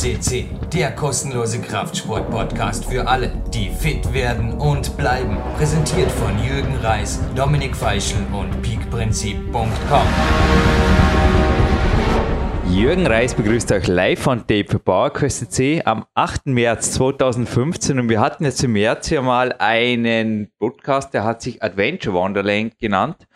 CC, der kostenlose Kraftsport-Podcast für alle, die fit werden und bleiben. Präsentiert von Jürgen Reis, Dominik Feischl und peakprinzip.com. Jürgen Reis begrüßt euch live von Tape für PowerQuest C am 8. März 2015 und wir hatten jetzt im März ja mal einen Podcast, der hat sich Adventure Wonderland genannt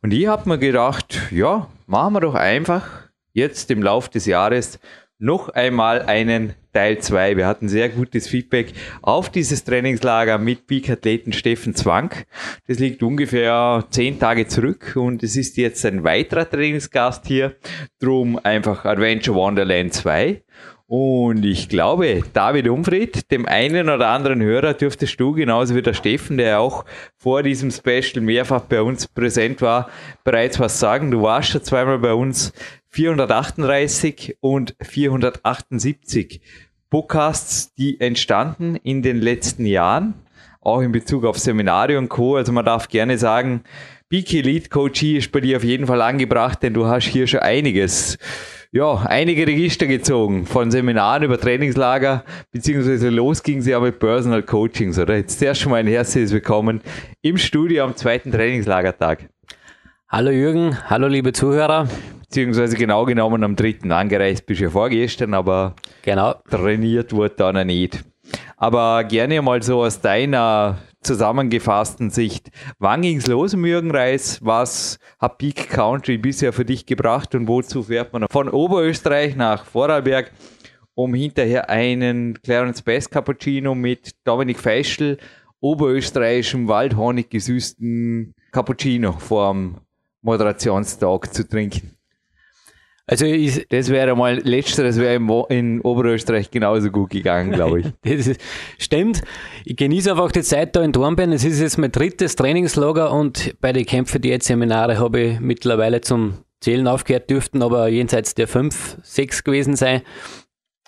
und ich habe mir gedacht, ja, machen wir doch einfach jetzt im Laufe des Jahres noch einmal einen Teil 2. Wir hatten sehr gutes Feedback auf dieses Trainingslager mit Peak-Athleten Steffen Zwank. Das liegt ungefähr zehn Tage zurück und es ist jetzt ein weiterer Trainingsgast hier. Drum einfach Adventure Wonderland 2. Und ich glaube, David Umfried, dem einen oder anderen Hörer dürftest du, genauso wie der Steffen, der auch vor diesem Special mehrfach bei uns präsent war, bereits was sagen. Du warst schon zweimal bei uns 438 und 478 Podcasts, die entstanden in den letzten Jahren, auch in Bezug auf Seminare und Co. Also man darf gerne sagen, Biki Elite Coachie ist bei dir auf jeden Fall angebracht, denn du hast hier schon einiges, ja, einige Register gezogen, von Seminaren über Trainingslager, beziehungsweise los ging sie ja mit Personal Coachings, oder? Jetzt erst schon mal ein herzliches Willkommen im Studio am zweiten Trainingslagertag. Hallo Jürgen, hallo liebe Zuhörer beziehungsweise genau genommen am dritten angereist bist ja vorgestern, aber genau. trainiert wurde da noch nicht. Aber gerne mal so aus deiner zusammengefassten Sicht. Wann ging es los im Jürgenreis? Was hat Peak Country bisher für dich gebracht und wozu fährt man von Oberösterreich nach Vorarlberg, um hinterher einen Clarence Best Cappuccino mit Dominik Feischl, oberösterreichischem Waldhonig gesüßten Cappuccino vorm Moderationstag zu trinken? Also ich, das wäre mal letzteres wäre in Oberösterreich genauso gut gegangen, glaube ich. das ist, stimmt. Ich genieße einfach die Zeit da in Dornbirn. Es ist jetzt mein drittes Trainingslager und bei den Kämpfe, die jetzt Seminare habe ich mittlerweile zum Zählen aufgehört dürften, aber jenseits der fünf, sechs gewesen sein.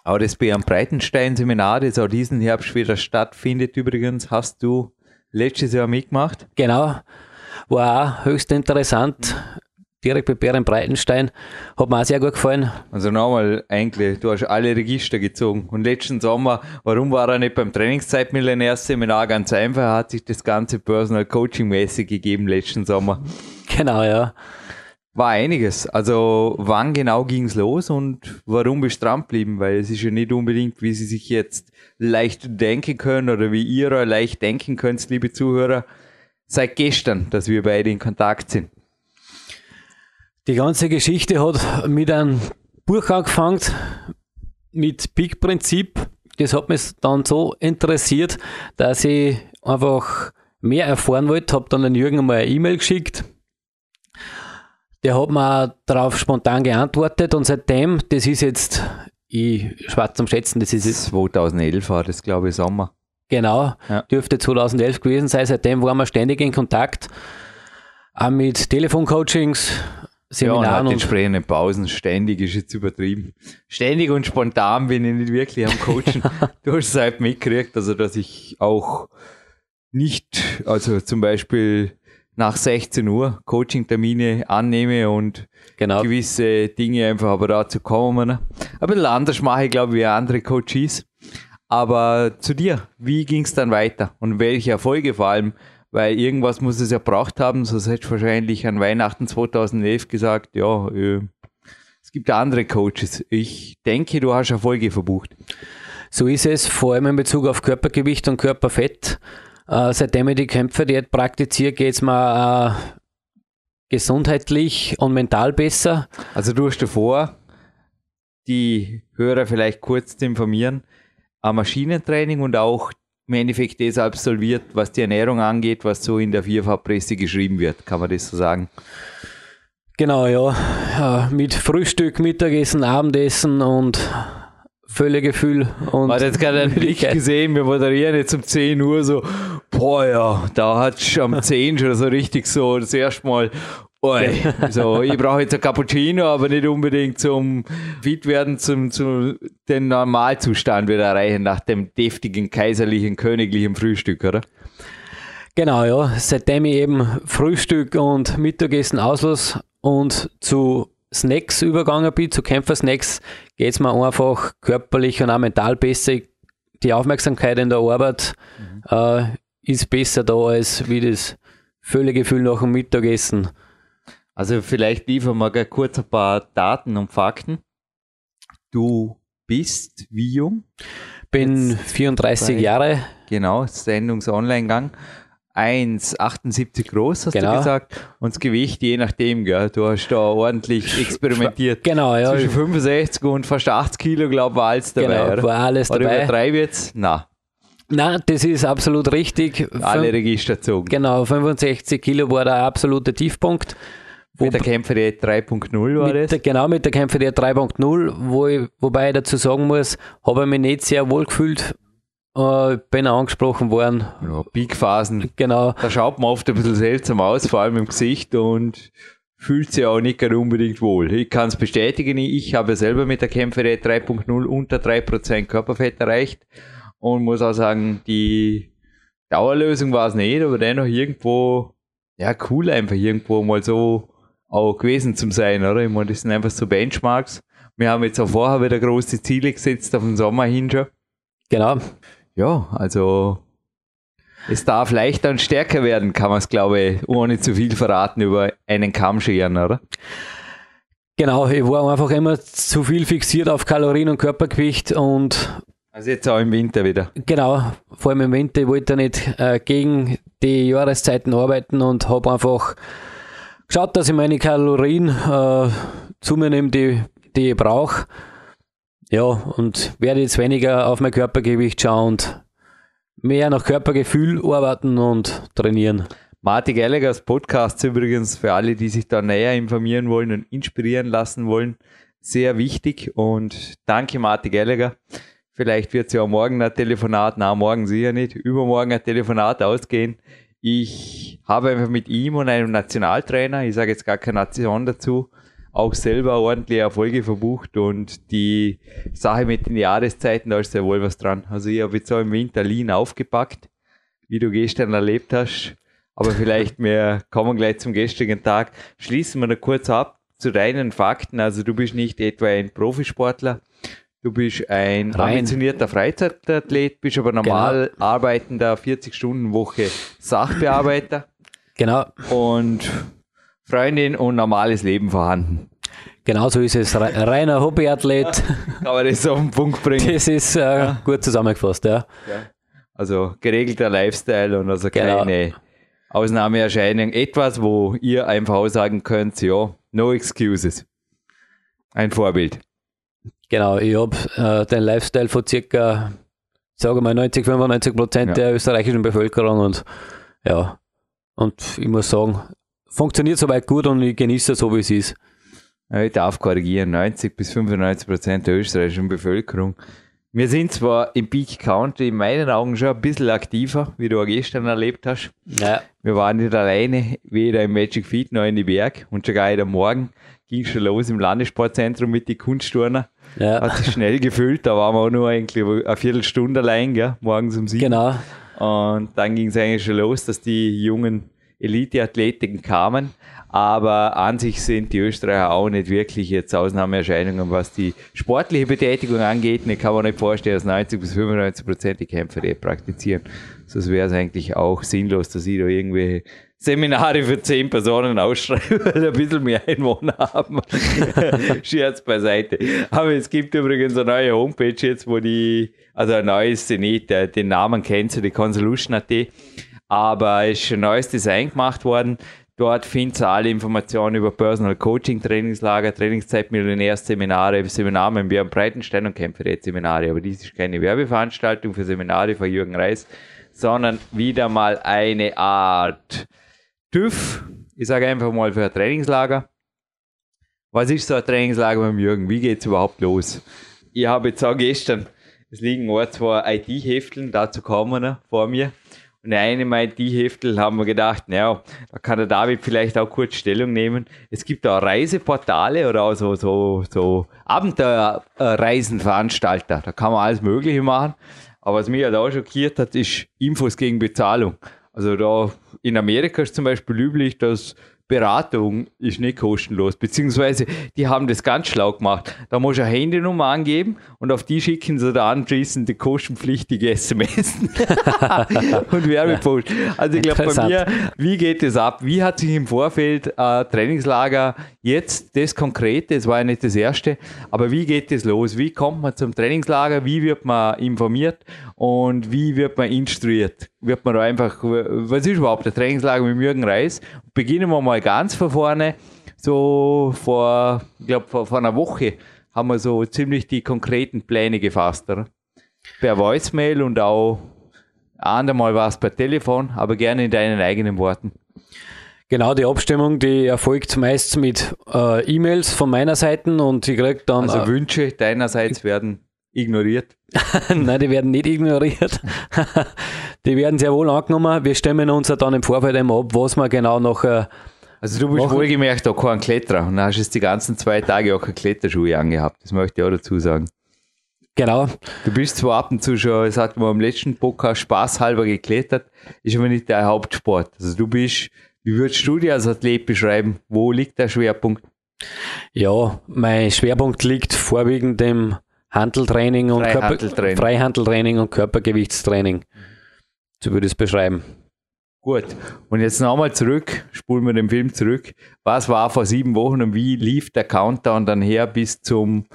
Aber das bei einem Breitenstein-Seminar, das auch diesen Herbst wieder stattfindet übrigens, hast du letztes Jahr mitgemacht? Genau. War auch höchst interessant direkt bei Bären Breitenstein. Hat mir auch sehr gut gefallen. Also nochmal, eigentlich, du hast alle Register gezogen. Und letzten Sommer, warum war er nicht beim Trainingszeit-Millionärs-Seminar? Ganz einfach, hat sich das ganze Personal Coaching-mäßig gegeben letzten Sommer. Genau, ja. War einiges. Also, wann genau ging es los und warum bist du dran geblieben? Weil es ist ja nicht unbedingt, wie Sie sich jetzt leicht denken können oder wie ihr leicht denken könnt, liebe Zuhörer, seit gestern, dass wir beide in Kontakt sind. Die ganze Geschichte hat mit einem Buch angefangen, mit Peak-Prinzip. Das hat mich dann so interessiert, dass ich einfach mehr erfahren wollte. Habe dann den Jürgen mal eine E-Mail geschickt. Der hat mir darauf spontan geantwortet und seitdem, das ist jetzt, ich schwarz zum Schätzen, das ist jetzt. 2011 war das, glaube ich, Sommer. Genau, ja. dürfte 2011 gewesen sein. Seitdem waren wir ständig in Kontakt. Auch mit Telefoncoachings, Seminaren. Ja, und entsprechende Pausen. Ständig ist jetzt übertrieben. Ständig und spontan bin ich nicht wirklich am Coachen. du hast es halt mitgekriegt, also dass ich auch nicht, also zum Beispiel nach 16 Uhr Coaching-Termine annehme und genau. gewisse Dinge einfach aber dazu kommen. Ne? Ein bisschen anders mache ich, glaube ich, wie andere Coaches. Aber zu dir, wie ging es dann weiter und welche Erfolge vor allem weil irgendwas muss es ja braucht haben, sonst hätte ich wahrscheinlich an Weihnachten 2011 gesagt, ja, äh, es gibt ja andere Coaches. Ich denke, du hast Erfolge verbucht. So ist es, vor allem in Bezug auf Körpergewicht und Körperfett. Äh, seitdem ich die Kämpfe jetzt praktiziere, geht es mir äh, gesundheitlich und mental besser. Also du hast davor, die Hörer vielleicht kurz zu informieren, ein Maschinentraining und auch im Endeffekt das absolviert, was die Ernährung angeht, was so in der Vierfachpresse geschrieben wird. Kann man das so sagen? Genau, ja. ja mit Frühstück, Mittagessen, Abendessen und Völlegefühl. Und Man hat jetzt gerade einen Blick gesehen, wir moderieren jetzt um 10 Uhr so, boah ja, da hat es am 10 schon so richtig so das erste Mal Oi. So, ich brauche jetzt ein Cappuccino, aber nicht unbedingt zum fit werden, zum, zum den Normalzustand wieder erreichen nach dem deftigen kaiserlichen königlichen Frühstück, oder? Genau, ja. Seitdem ich eben Frühstück und Mittagessen auslasse und zu Snacks übergegangen bin, zu Kämpfersnacks, geht es mir einfach körperlich und auch mental besser. Die Aufmerksamkeit in der Arbeit mhm. äh, ist besser da als wie das Völlegefühl nach dem Mittagessen. Also vielleicht liefern wir kurz ein paar Daten und Fakten. Du bist wie jung? Bin Jetzt 34 Jahre. Genau, Sendungs-Online-Gang. 1,78 groß, hast genau. du gesagt. Und das Gewicht, je nachdem, gell? du hast da ordentlich experimentiert. Genau, ja. Zwischen 65 und fast 80 Kilo, glaube ich, war alles dabei. Genau, oder? war alles oder dabei. Oder jetzt? Nein. Nein, das ist absolut richtig. Alle Register gezogen. Genau, 65 Kilo war der absolute Tiefpunkt. Mit der Kämpfer 3.0 war das? Der, genau, mit der Kämpfer 3.0, wo ich, wobei ich dazu sagen muss, habe ich mich nicht sehr wohl gefühlt, äh, bin angesprochen worden. Ja, Peakphasen. Genau. Da schaut man oft ein bisschen seltsam aus, vor allem im Gesicht und fühlt sich auch nicht unbedingt wohl. Ich kann es bestätigen, ich habe selber mit der Kämpfer 3.0 unter 3% Körperfett erreicht und muss auch sagen, die Dauerlösung war es nicht, aber dennoch irgendwo, ja, cool einfach irgendwo mal so auch gewesen zu sein, oder? Ich meine, das sind einfach so Benchmarks. Wir haben jetzt auch vorher wieder große Ziele gesetzt auf den Sommer hin schon. Genau. Ja, also es darf leichter und stärker werden, kann man es, glaube ich, ohne zu viel verraten über einen Kamm scheren, oder? Genau, ich war einfach immer zu viel fixiert auf Kalorien und Körpergewicht und also jetzt auch im Winter wieder. Genau, vor allem im Winter. Ich wollte nicht äh, gegen die Jahreszeiten arbeiten und habe einfach geschaut, dass ich meine Kalorien äh, zu mir nehme, die, die ich brauche. Ja, und werde jetzt weniger auf mein Körpergewicht schauen und mehr nach Körpergefühl arbeiten und trainieren. Martin Gallagher's Podcast übrigens für alle, die sich da näher informieren wollen und inspirieren lassen wollen, sehr wichtig und danke Martin Gallagher. Vielleicht wird es ja morgen ein Telefonat, na morgen sicher nicht, übermorgen ein Telefonat ausgehen. Ich habe einfach mit ihm und einem Nationaltrainer, ich sage jetzt gar keine Nation dazu, auch selber ordentliche Erfolge verbucht und die Sache mit den Jahreszeiten, da ist sehr wohl was dran. Also ich habe jetzt auch im Winter Lean aufgepackt, wie du gestern erlebt hast. Aber vielleicht wir kommen gleich zum gestrigen Tag. Schließen wir noch kurz ab zu deinen Fakten. Also du bist nicht etwa ein Profisportler, Du bist ein Rein. ambitionierter Freizeitathlet, bist aber normal genau. arbeitender 40-Stunden-Woche Sachbearbeiter. Genau. Und Freundin und normales Leben vorhanden. Genau so ist es. Reiner Hobbyathlet. Man das auf den Punkt bringen? Das ist äh, ja. gut zusammengefasst, ja. ja. Also geregelter Lifestyle und also genau. keine genau. Ausnahmeerscheinung. Etwas, wo ihr einfach sagen könnt, ja, no excuses. Ein Vorbild. Genau, ich habe äh, den Lifestyle von circa, sage mal, 90, 95 Prozent ja. der österreichischen Bevölkerung und ja, und ich muss sagen, funktioniert soweit gut und ich genieße es so, wie es ist. Ja, ich darf korrigieren, 90 bis 95 Prozent der österreichischen Bevölkerung. Wir sind zwar im Peak County in meinen Augen schon ein bisschen aktiver, wie du auch gestern erlebt hast. Ja. Wir waren nicht alleine, weder im Magic Feet noch in die Berg und schon gar am Morgen ging schon los im Landessportzentrum mit den Kunstturner. Ja. Hat sich schnell gefüllt, da waren wir auch nur eigentlich eine Viertelstunde allein, gell? morgens um sieben. Genau. Und dann ging es eigentlich schon los, dass die jungen Elite-Athletiken kamen. Aber an sich sind die Österreicher auch nicht wirklich jetzt Ausnahmeerscheinungen, was die sportliche Betätigung angeht. Ich kann mir nicht vorstellen, dass 90 bis 95 Prozent die Kämpfer praktizieren. Sonst wäre es eigentlich auch sinnlos, dass sie da irgendwelche Seminare für zehn Personen ausschreiben, weil ein bisschen mehr Einwohner haben. Scherz beiseite. Aber es gibt übrigens eine neue Homepage jetzt, wo die, also ein neues, nicht, den Namen kennst du, die Consolution.at, aber es ist ein neues Design gemacht worden. Dort findest du alle Informationen über Personal Coaching, Trainingslager, Trainingszeit, Millionärseminare, Seminare mit Björn Breitenstein und Kämpferät-Seminare. Aber dies ist keine Werbeveranstaltung für Seminare von Jürgen Reis, sondern wieder mal eine Art TÜV, ich sage einfach mal für ein Trainingslager. Was ist so ein Trainingslager beim Jürgen? Wie geht es überhaupt los? Ich habe jetzt auch gestern, es liegen ein, zwei IT-Hefteln, dazu kommen wir vor mir. Und eine meiner IT-Heftel haben wir gedacht, naja, da kann der David vielleicht auch kurz Stellung nehmen. Es gibt auch Reiseportale oder auch so, so, so Abenteuerreisenveranstalter. Da kann man alles Mögliche machen. Aber was mich halt auch schockiert hat, ist Infos gegen Bezahlung. Also da in Amerika ist zum Beispiel üblich, dass Beratung ist nicht kostenlos, beziehungsweise die haben das ganz schlau gemacht. Da muss du eine Handynummer angeben und auf die schicken sie da anschließend die kostenpflichtige SMS und Werbepost. Also ich glaube bei mir, wie geht das ab? Wie hat sich im Vorfeld äh, Trainingslager jetzt das Konkrete, das war ja nicht das erste, aber wie geht das los? Wie kommt man zum Trainingslager? Wie wird man informiert und wie wird man instruiert? Wird man einfach, was ist überhaupt der Trainingslager mit Jürgen Reis? Beginnen wir mal ganz von vorne. So vor, ich glaube, vor, vor, einer Woche haben wir so ziemlich die konkreten Pläne gefasst, oder? Per Voicemail und auch andermal war es per Telefon, aber gerne in deinen eigenen Worten. Genau, die Abstimmung, die erfolgt meist mit äh, E-Mails von meiner Seite und ich kriege dann. Also äh, Wünsche deinerseits werden ignoriert. Nein, die werden nicht ignoriert. die werden sehr wohl angenommen. Wir stimmen uns dann im Vorfeld einmal ab, was wir genau noch. Äh, also du bist machen. wohlgemerkt auch kein Kletterer und hast jetzt die ganzen zwei Tage auch keine Kletterschuhe angehabt. Das möchte ich auch dazu sagen. Genau. Du bist zwar ab und zu schon, das hatten wir im letzten Podcast spaßhalber geklettert, ist aber nicht der Hauptsport. Also du bist, wie würdest du dir als Athlet beschreiben? Wo liegt der Schwerpunkt? Ja, mein Schwerpunkt liegt vorwiegend im Handeltraining und, Freihandeltraining. Körper, Freihandeltraining und Körpergewichtstraining. So würde ich es beschreiben. Gut, und jetzt nochmal zurück, spulen wir den Film zurück. Was war vor sieben Wochen und wie lief der Countdown dann her bis zum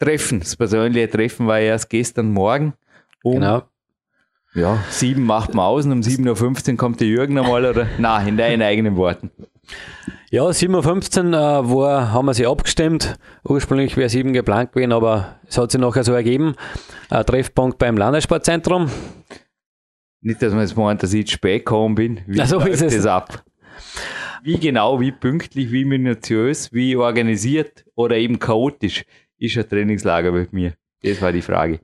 Treffen? Das persönliche Treffen war erst gestern Morgen. Um, genau. Ja, sieben macht man aus und um 7.15 Uhr kommt der Jürgen nochmal oder? Na, in deinen eigenen Worten. Ja, 7.15 Uhr äh, haben wir sie abgestimmt. Ursprünglich wäre 7 geplant gewesen, aber es hat sich nachher so ergeben. Ein Treffpunkt beim Landessportzentrum. Nicht, dass man jetzt meint, dass ich zu spät gekommen bin. Wie so ist es. das ab? Wie genau, wie pünktlich, wie minutiös, wie organisiert oder eben chaotisch ist ein Trainingslager mit mir? Das war die Frage.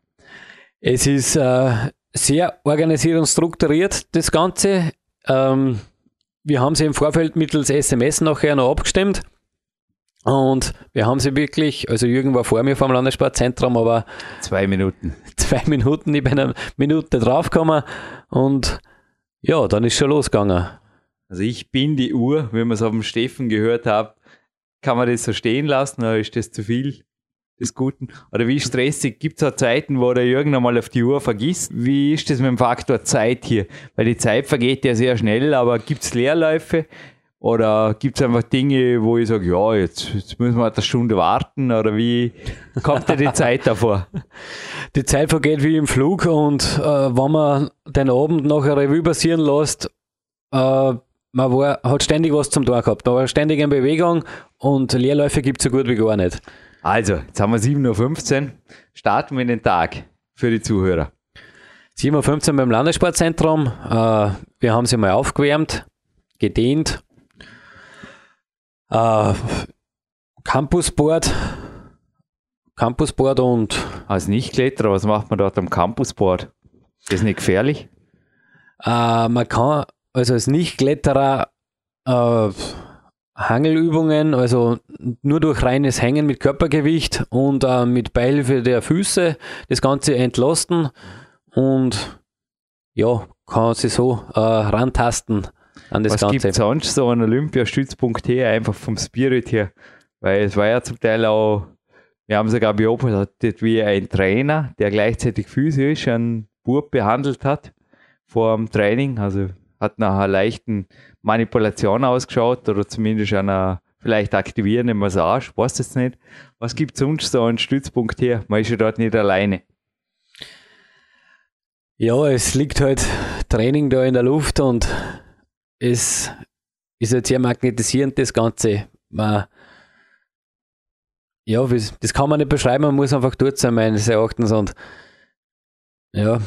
Es ist äh, sehr organisiert und strukturiert, das Ganze. Ähm, wir haben sie im Vorfeld mittels SMS nachher noch abgestimmt. Und wir haben sie wirklich, also Jürgen war vor mir vom Landessportzentrum, aber zwei Minuten. Zwei Minuten, ich bin eine Minute draufgekommen und ja, dann ist schon losgegangen. Also ich bin die Uhr, wenn man es auf dem Steffen gehört hat, kann man das so stehen lassen oder ist das zu viel? Des Guten? Oder wie stressig? Gibt es auch Zeiten, wo der Jürgen einmal auf die Uhr vergisst? Wie ist das mit dem Faktor Zeit hier? Weil die Zeit vergeht ja sehr schnell, aber gibt es Leerläufe? Oder gibt es einfach Dinge, wo ich sage, ja, jetzt, jetzt müssen wir eine Stunde warten? Oder wie kommt dir die Zeit davor? Die Zeit vergeht wie im Flug und äh, wenn man den Abend nachher Revue passieren lässt, äh, man war, hat ständig was zum Tun gehabt. Man war ständig in Bewegung und Leerläufe gibt es so gut wie gar nicht. Also, jetzt haben wir 7.15 Uhr. Starten wir in den Tag für die Zuhörer. 7.15 Uhr beim Landessportzentrum. Äh, wir haben sie mal aufgewärmt, gedehnt. Äh, Campusboard. Campusboard und. Als Nichtkletterer, was macht man dort am Campusboard? Ist nicht gefährlich? Äh, man kann, also als Nichtkletterer, äh, Hangelübungen, also nur durch reines Hängen mit Körpergewicht und äh, mit Beihilfe der Füße das Ganze entlasten und ja, kann sich so äh, rantasten an das Was Ganze. Was gibt sonst so an Olympiastützpunkt her, einfach vom Spirit her? Weil es war ja zum Teil auch, wir haben sogar beobachtet, wie ein Trainer, der gleichzeitig physisch einen Bub behandelt hat vor dem Training, also hat nach einer leichten Manipulation ausgeschaut oder zumindest einer vielleicht aktivierenden Massage, weiß es nicht. Was gibt es sonst so einen Stützpunkt her? Man ist ja dort nicht alleine. Ja, es liegt halt Training da in der Luft und es ist halt sehr magnetisierend, das Ganze. Man, ja, das kann man nicht beschreiben, man muss einfach dort sein, meines Erachtens. Und ja,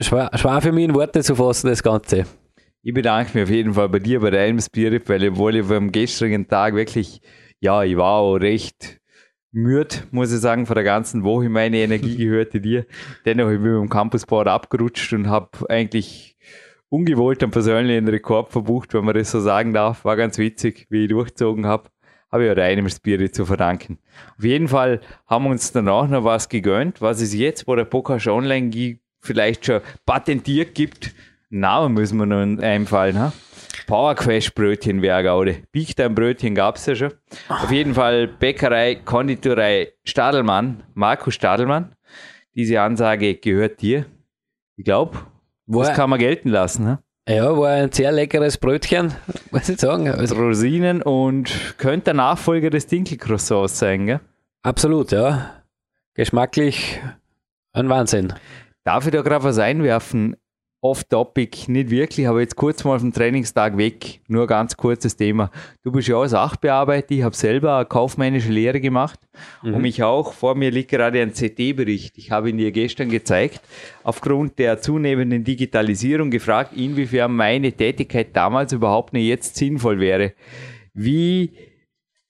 schwer, schwer für mich in Worte zu fassen, das Ganze. Ich bedanke mich auf jeden Fall bei dir, bei deinem Spirit, weil obwohl ich am gestrigen Tag wirklich, ja, ich war auch recht müde, muss ich sagen, von der ganzen Woche. Meine Energie gehörte dir. Dennoch bin ich mit dem Campusboard abgerutscht und habe eigentlich ungewollt einen persönlichen Rekord verbucht, wenn man das so sagen darf. War ganz witzig, wie ich durchgezogen habe. Habe ich auch deinem Spirit zu verdanken. Auf jeden Fall haben wir uns danach noch was gegönnt, was es jetzt, wo der Pokal online vielleicht schon patentiert gibt, Namen müssen wir noch einfallen. Ha? Power Quest Brötchen wäre Gaude. Time Brötchen gab es ja schon. Auf jeden Fall Bäckerei, Konditorei Stadelmann, Markus Stadelmann. Diese Ansage gehört dir. Ich glaube, das kann man gelten lassen. Ne? Ja, war ein sehr leckeres Brötchen, muss ich sagen. Also, Rosinen und könnte der Nachfolger des Dinkelcroissants sein, gell? Absolut, ja. Geschmacklich ein Wahnsinn. Darf ich da gerade was einwerfen? Off-Topic, nicht wirklich, aber jetzt kurz mal vom Trainingstag weg. Nur ganz kurzes Thema. Du bist ja auch Sachbearbeiter, ich habe selber eine kaufmännische Lehre gemacht mhm. und mich auch, vor mir liegt gerade ein CT-Bericht. Ich habe ihn dir gestern gezeigt, aufgrund der zunehmenden Digitalisierung gefragt, inwiefern meine Tätigkeit damals überhaupt nicht jetzt sinnvoll wäre. Wie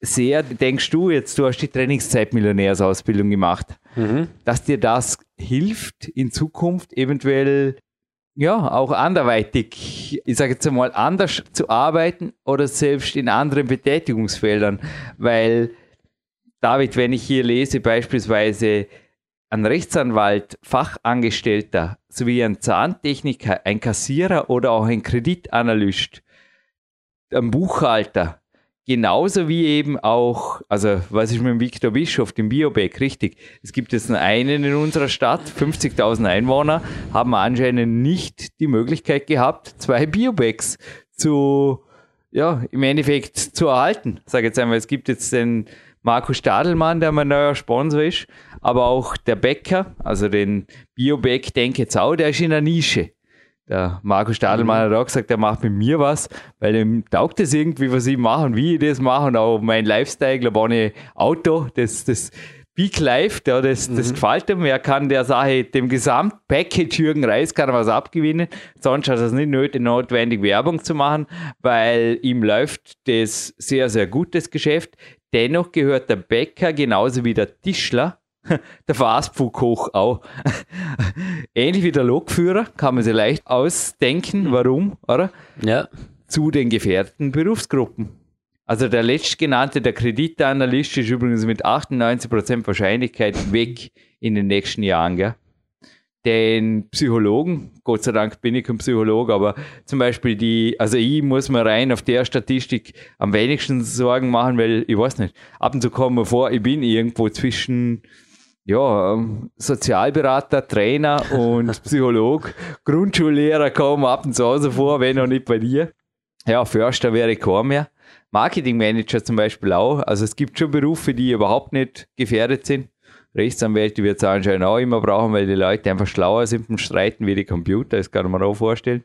sehr denkst du jetzt, du hast die Trainingszeit-Millionärsausbildung gemacht, mhm. dass dir das hilft, in Zukunft eventuell ja, auch anderweitig, ich sage jetzt einmal, anders zu arbeiten oder selbst in anderen Betätigungsfeldern. Weil, David, wenn ich hier lese, beispielsweise ein Rechtsanwalt, Fachangestellter sowie ein Zahntechniker, ein Kassierer oder auch ein Kreditanalyst, ein Buchhalter, Genauso wie eben auch, also was ist mit dem Viktor Bischof, dem Biobeck, richtig. Es gibt jetzt einen in unserer Stadt, 50.000 Einwohner, haben anscheinend nicht die Möglichkeit gehabt, zwei Biobecks zu, ja, im Endeffekt zu erhalten. Sage jetzt einmal, es gibt jetzt den Markus Stadelmann, der mein neuer Sponsor ist, aber auch der Bäcker, also den Biobeck Denke Zau, der ist in der Nische der Markus Stadelmann mhm. hat auch gesagt, er macht mit mir was, weil ihm taugt es irgendwie, was ich mache und wie ich das mache und auch mein Lifestyle, glaube ohne Auto, das, das Big Life, ja, das, das mhm. gefällt ihm. Er kann der Sache, dem Gesamtpackage Jürgen Reis kann er was abgewinnen. Sonst hat er es nicht nötig, notwendig Werbung zu machen, weil ihm läuft das sehr, sehr gut, das Geschäft. Dennoch gehört der Bäcker genauso wie der Tischler der Fastfood-Koch auch. Ähnlich wie der Lokführer, kann man sich leicht ausdenken, warum, oder? Ja. Zu den gefährdeten Berufsgruppen. Also der letztgenannte, der Kreditanalyst, ist übrigens mit 98% Wahrscheinlichkeit weg in den nächsten Jahren. Gell? Den Psychologen, Gott sei Dank bin ich kein Psychologe, aber zum Beispiel die, also ich muss mir rein auf der Statistik am wenigsten Sorgen machen, weil ich weiß nicht, ab und zu kommen wir vor, ich bin irgendwo zwischen ja, ähm, Sozialberater, Trainer und Psycholog, Grundschullehrer kommen ab und zu so vor, wenn auch nicht bei dir. Ja, Förster wäre ich kaum mehr. Marketingmanager zum Beispiel auch. Also es gibt schon Berufe, die überhaupt nicht gefährdet sind. Rechtsanwälte wird es anscheinend auch immer brauchen, weil die Leute einfach schlauer sind beim Streiten wie die Computer, das kann man auch vorstellen.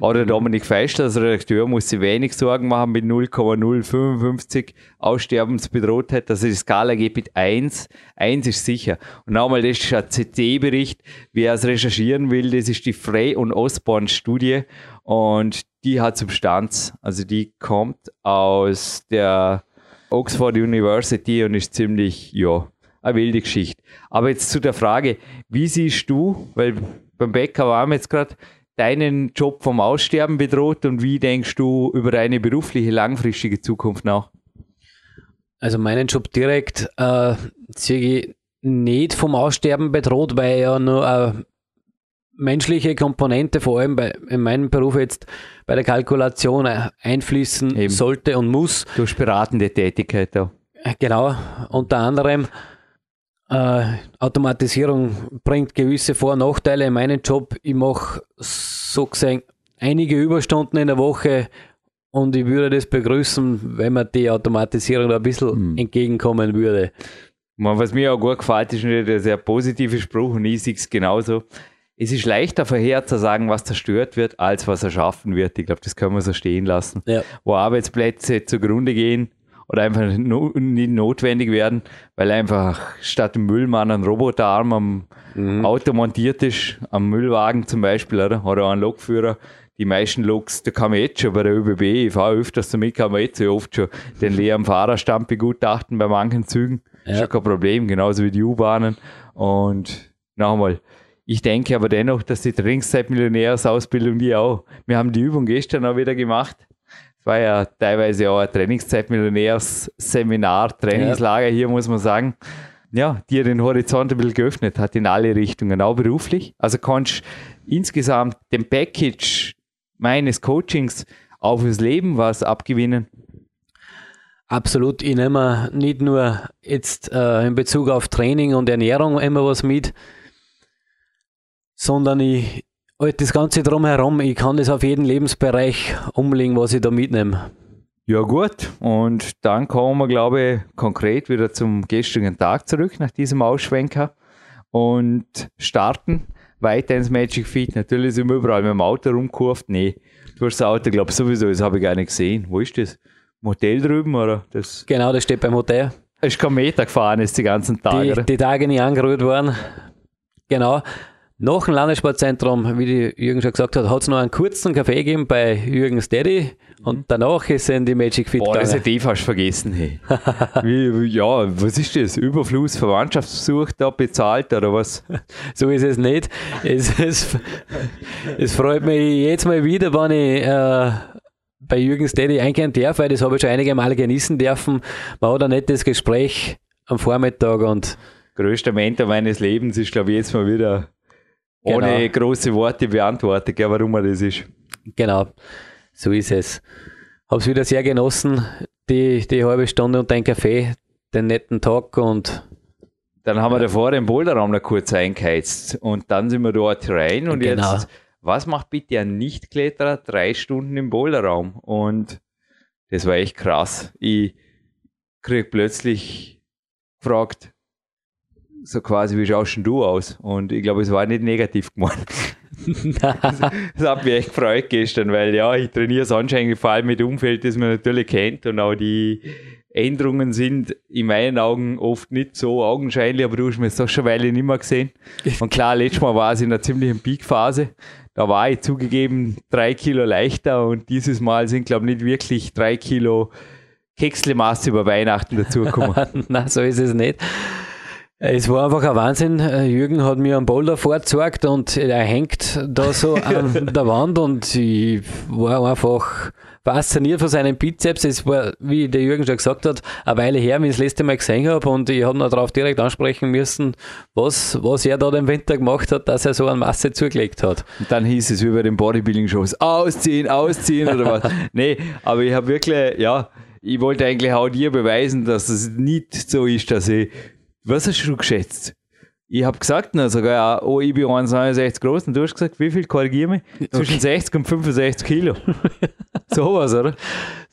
Oder Dominik Feischl als Redakteur muss sich wenig Sorgen machen mit 0,055 Aussterbensbedrohtheit. Also die Skala geht mit 1. 1 ist sicher. Und nochmal, das ist ein CT-Bericht. Wer es recherchieren will, das ist die Frey und Osborne Studie. Und die hat Substanz. Also die kommt aus der Oxford University und ist ziemlich, ja, eine wilde Geschichte. Aber jetzt zu der Frage, wie siehst du, weil beim Bäcker waren wir jetzt gerade, deinen Job vom Aussterben bedroht und wie denkst du über deine berufliche langfristige Zukunft nach? Also meinen Job direkt äh, sehe ich nicht vom Aussterben bedroht, weil ja nur eine menschliche Komponente, vor allem bei, in meinem Beruf jetzt bei der Kalkulation äh, einfließen Eben. sollte und muss. Durch beratende Tätigkeit da. Genau, unter anderem äh, Automatisierung bringt gewisse Vor- und Nachteile in meinem Job. Ich mache so gesehen einige Überstunden in der Woche und ich würde das begrüßen, wenn man die Automatisierung ein bisschen hm. entgegenkommen würde. Was mir auch gut gefällt, ist ein sehr positiver Spruch und ich sehe es genauso. Es ist leichter vorherzusagen, was zerstört wird, als was erschaffen wird. Ich glaube, das können wir so stehen lassen. Ja. Wo Arbeitsplätze zugrunde gehen, oder einfach nicht notwendig werden, weil einfach statt dem Müllmann ein Roboterarm am mhm. Auto montiert ist, am Müllwagen zum Beispiel, oder? Oder ein Lokführer. Die meisten Loks, da kann man jetzt schon bei der ÖBB, ich fahre öfters damit, kann man jetzt so oft schon den leeren Fahrerstand begutachten bei manchen Zügen. Ja. Ist ja kein Problem, genauso wie die U-Bahnen. Und nochmal, ich denke aber dennoch, dass die Trainingszeit-Millionärsausbildung die auch. Wir haben die Übung gestern auch wieder gemacht war ja teilweise auch ein Trainingszeit-Millionärs-Seminar, Trainingslager ja. hier, muss man sagen. Ja, dir den Horizont ein bisschen geöffnet hat in alle Richtungen, auch beruflich. Also kannst insgesamt den Package meines Coachings auch fürs Leben was abgewinnen? Absolut. Ich nehme nicht nur jetzt äh, in Bezug auf Training und Ernährung immer was mit, sondern ich das Ganze drumherum, ich kann das auf jeden Lebensbereich umlegen, was ich da mitnehme. Ja gut, und dann kommen wir, glaube ich, konkret wieder zum gestrigen Tag zurück nach diesem Ausschwenker und starten weiter ins Magic Feet. Natürlich sind wir überall mit dem Auto rumgekurft. Nee, du hast das Auto, glaube ich, sowieso, das habe ich gar nicht gesehen. Wo ist das? Im Hotel drüben, oder? Das Genau, das steht beim Hotel. ist kein Meter gefahren, ist die ganzen Tage. Die, die Tage nicht angerührt worden. Genau. Nach dem Landessportzentrum, wie die Jürgen schon gesagt hat, hat es noch einen kurzen Kaffee gegeben bei Jürgen Steady und danach ist er in die Magic Fit Boah, das gegangen. hätte ich fast vergessen. Hey. wie, ja, was ist das? Überfluss, Verwandtschaftsbesuch da bezahlt oder was? So ist es nicht. Es, es, es freut mich jetzt mal wieder, wenn ich äh, bei Jürgen Steady eingehen darf, weil das habe ich schon einige Male genießen dürfen. Man hat ein nettes Gespräch am Vormittag und Größter Mentor meines Lebens ist, glaube ich, jetzt mal wieder ohne Genau. große Worte beantwortet, gell, warum er das ist. genau, so ist es. Habe es wieder sehr genossen, die, die halbe Stunde und den Kaffee, den netten Tag und Dann haben wir davor den Boulderraum noch kurz eingeheizt und dann sind wir dort rein und Genau. jetzt, was macht bitte ein Nichtkletterer drei Stunden im Boulderraum? Und das war echt krass. Ich krieg plötzlich gefragt, so quasi, wie schaust denn du aus? Und ich glaube, es war nicht negativ gemeint. Das hat mich echt gefreut gestern, weil ja, ich trainiere sonst eigentlich vor allem mit Umfeld, das man natürlich kennt und auch die Änderungen sind in meinen Augen oft nicht so augenscheinlich, aber du hast mir jetzt doch schon eine Weile nicht mehr gesehen. Und klar, letztes Mal war es in einer ziemlichen Peakphase. Da war ich zugegeben drei Kilo leichter und dieses Mal sind, glaube ich, nicht wirklich drei Kilo Kekslemasse über Weihnachten dazugekommen. Na, so ist es nicht. Es war einfach ein Wahnsinn. Äh, Jürgen hat mir einen Boulder vorgezeigt und er hängt da so an der Wand und ich war einfach fasziniert von seinen Bizeps. Es war, wie der Jürgen schon gesagt hat, eine Weile her, wie ich das letzte Mal gesehen habe und ich habe ihn darauf direkt ansprechen müssen, was, was er da im Winter gemacht hat, dass er so eine Masse zugelegt hat. Und dann hieß es wie bei den Bodybuilding-Shows, ausziehen, ausziehen oder was. Nee, aber ich habe wirklich, ja, ich wollte eigentlich auch dir beweisen, dass es nicht so ist, dass ich, was hast du geschätzt? Ich habe gesagt, na, sogar, ja, oh, ich bin 1,69 groß und du hast gesagt, wie viel, korrigiere mich? Zwischen 60 und 65 Kilo. Sowas, oder?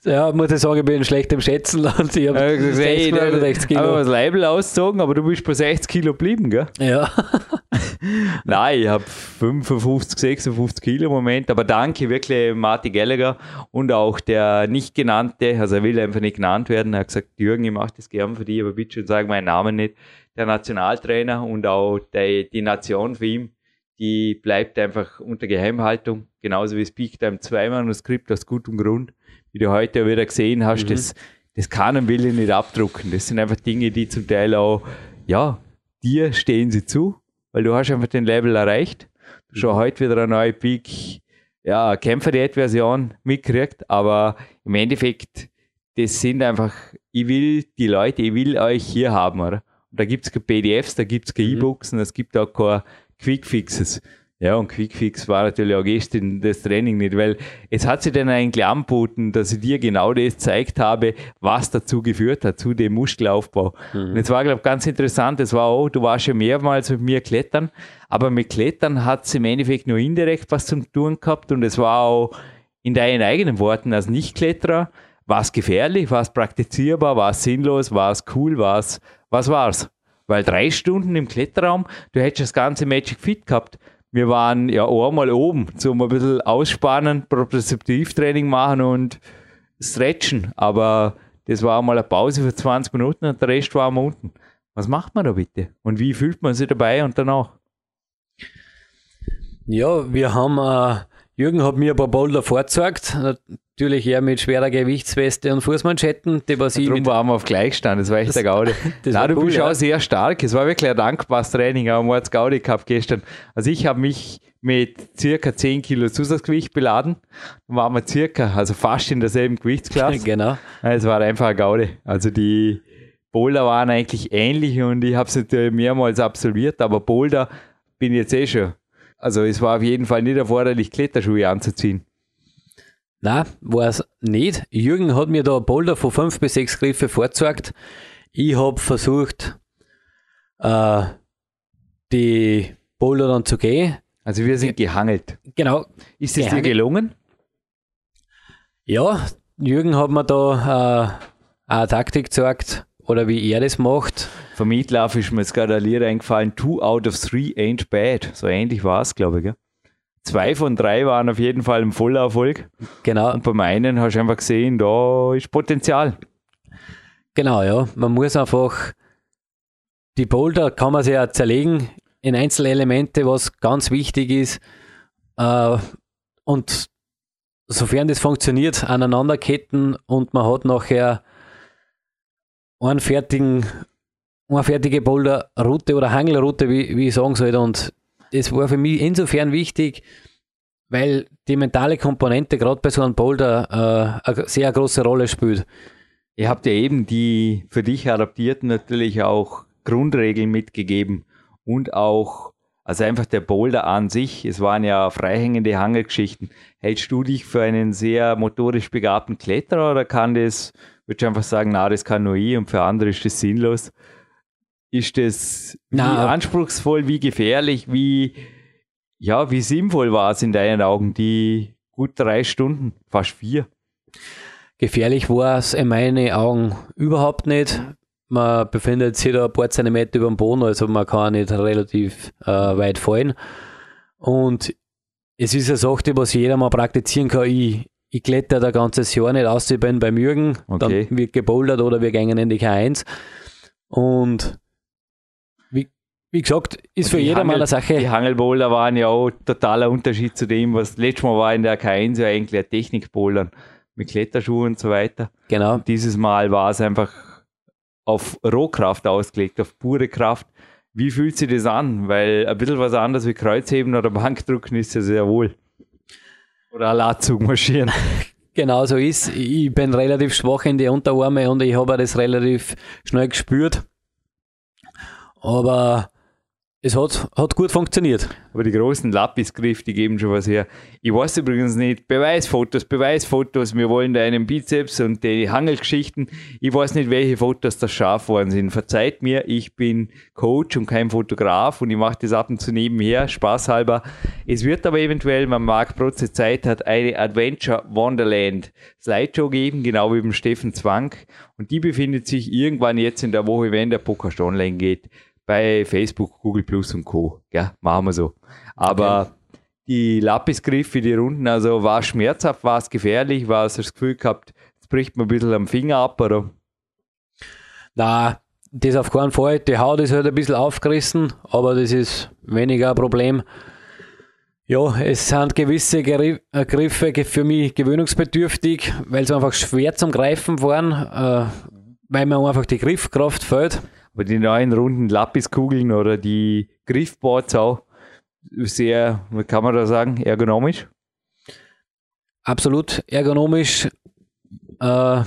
Ja, muss ich sagen, ich bin schlecht im Schätzen und ich habe Ja, gesagt, ey, 60 haben wir Kilo. das Label ausgezogen, aber du bist bei 60 Kilo geblieben, gell? Ja. Nein, ich habe 55, 56 Kilo im Moment, aber danke wirklich Martin Gallagher und auch der nicht genannte, also er will einfach nicht genannt werden, er hat gesagt, Jürgen, ich mache das gern für dich, aber bitte schön sag meinen Namen nicht. Der Nationaltrainer und auch die, die Nation für ihn, die bleibt einfach unter Geheimhaltung, genauso wie das Peak Time 2 Manuskript aus gutem Grund, wie du heute wieder gesehen hast, das, das kann und will ich nicht abdrucken. Das sind einfach Dinge, die zum Teil auch, ja, dir stehen sie zu, weil du hast einfach den Level erreicht. Du schon heute wieder eine neue Peak, ja, Kämpfer-Version mitgekriegt, aber im Endeffekt, das sind einfach, ich will die Leute, ich will euch hier haben, oder? Und da gibt es keine PDFs, da gibt es keine Mhm. E-Books und es gibt auch keine Quickfixes. Ja, und Quickfix war natürlich auch gestern das Training nicht, weil es hat sich dann eigentlich angeboten, dass ich dir genau das gezeigt habe, was dazu geführt hat, zu dem Muskelaufbau. Und jetzt war, glaube ich, ganz interessant, es war auch, du warst schon mehrmals mit mir klettern, aber mit Klettern hat es im Endeffekt nur indirekt was zu tun gehabt und es war auch in deinen eigenen Worten als Nichtkletterer, war es gefährlich, war es praktizierbar, war es sinnlos, war es cool, war es, was war's? Weil drei Stunden im Kletterraum, du hättest das ganze Magic Fit gehabt. Wir waren ja einmal oben, zum ein bisschen ausspannen, Propriozeptivtraining machen und stretchen. Aber das war einmal eine Pause für 20 Minuten und der Rest war am unten. Was macht man da bitte? Und wie fühlt man sich dabei und danach? Ja, wir haben, äh, Jürgen hat mir ein paar Boulder vorgezeigt. Natürlich eher mit schwerer Gewichtsweste und Fußmanschetten, die was ich Darum waren wir auf Gleichstand, das war echt der Gaudi. das Nein, war du cool, bist ja. auch sehr stark. Es war wirklich ein dankbares Training, man hat Gaudi gehabt gestern. Also ich habe mich mit circa 10 Kilo Zusatzgewicht beladen. Dann waren wir circa, also fast in derselben Gewichtsklasse. genau. Es war einfach ein Gaudi. Also die Boulder waren eigentlich ähnlich und ich habe es mehrmals absolviert, aber Boulder bin ich jetzt eh schon. Also es war auf jeden Fall nicht erforderlich, Kletterschuhe anzuziehen. Nein, war es nicht. Jürgen hat mir da ein Boulder von fünf bis sechs Griffe vorgezeigt. Ich habe versucht, äh, die Boulder dann zu gehen. Also wir sind gehangelt. Genau. Ist es dir gelungen? Ja, Jürgen hat mir da äh, eine Taktik gezeigt, oder wie er das macht. Vom Mietlauf ist mir jetzt gerade ein Lied eingefallen, two out of three ain't bad. So ähnlich war es, glaube ich. Gell? Zwei von drei waren auf jeden Fall ein voller Erfolg. Genau. Und beim einen hast du einfach gesehen, da ist Potenzial. Genau, ja. Man muss einfach, die Boulder kann man sich ja zerlegen in Einzelelemente, was ganz wichtig ist. Äh, und sofern das funktioniert, aneinanderketten und man hat nachher einen fertigen, eine fertige Boulderroute oder Hangelroute, wie, wie ich sagen soll. Und das war für mich insofern wichtig, weil die mentale Komponente gerade bei so einem Boulder äh, eine sehr große Rolle spielt. Ihr habt ja eben die für dich adaptierten natürlich auch Grundregeln mitgegeben und auch, also einfach der Boulder an sich, es waren ja freihängende Hangelgeschichten. Hältst du dich für einen sehr motorisch begabten Kletterer oder kann das würde ich einfach sagen, na, das kann nur ich und für andere ist das sinnlos. Ist das wie anspruchsvoll, wie gefährlich, wie, ja, wie sinnvoll war es in deinen Augen, die gut drei Stunden, fast vier? Gefährlich war es in meinen Augen überhaupt nicht. Man befindet sich da ein paar Zentimeter über dem Boden, also man kann nicht relativ äh, weit fallen. Und es ist eine Sache, was jeder mal praktizieren kann. Ich, ich kletter da ganzes Jahr nicht aus, ich bin beim Jürgen, okay. dann wird gebouldert oder wir gehen in die K1. Und wie, gesagt, ist für jeder mal eine Sache. Die Hangelboulder waren ja auch totaler Unterschied zu dem, was letztes Mal war in der K1 ja eigentlich ein Technikbouldern mit Kletterschuhen und so weiter. Genau. Und dieses Mal war es einfach auf Rohkraft ausgelegt, auf pure Kraft. Wie fühlt sich das an? Weil ein bisschen was anderes wie Kreuzheben oder Bankdrücken ist ja sehr wohl. Oder ein Latzug marschieren. Genau so ist. Ich bin relativ schwach in die Unterarme und ich habe das relativ schnell gespürt. Aber es hat, hat gut funktioniert. Aber die großen Lapisgriff, die geben schon was her. Ich weiß übrigens nicht, Beweisfotos, Beweisfotos, wir wollen da einen Bizeps und die Hangelgeschichten. Ich weiß nicht, welche Fotos da scharf worden sind. Verzeiht mir, ich bin Coach und kein Fotograf und ich mache das ab und zu nebenher, spaßhalber. Es wird aber eventuell, wenn Marc Protze Zeit hat, eine Adventure Wonderland Slideshow geben, genau wie beim Steffen Zwang. Und die befindet sich irgendwann jetzt in der Woche, wenn der Podcast online geht bei Facebook, Google Plus und Co. Ja, machen wir so. Aber okay. die Lapisgriffe, die Runden, also war es schmerzhaft, war es gefährlich, war es das Gefühl gehabt, jetzt bricht man ein bisschen am Finger ab, oder? Na, das auf keinen Fall. Die Haut ist halt ein bisschen aufgerissen, aber das ist weniger ein Problem. Ja, es sind gewisse äh, Griffe für mich gewöhnungsbedürftig, weil sie einfach schwer zum Greifen waren, äh, weil mir einfach die Griffkraft fehlt. Aber die neuen runden Lapiskugeln oder die Griffboards auch sehr, wie kann man da sagen, ergonomisch? Absolut ergonomisch, äh,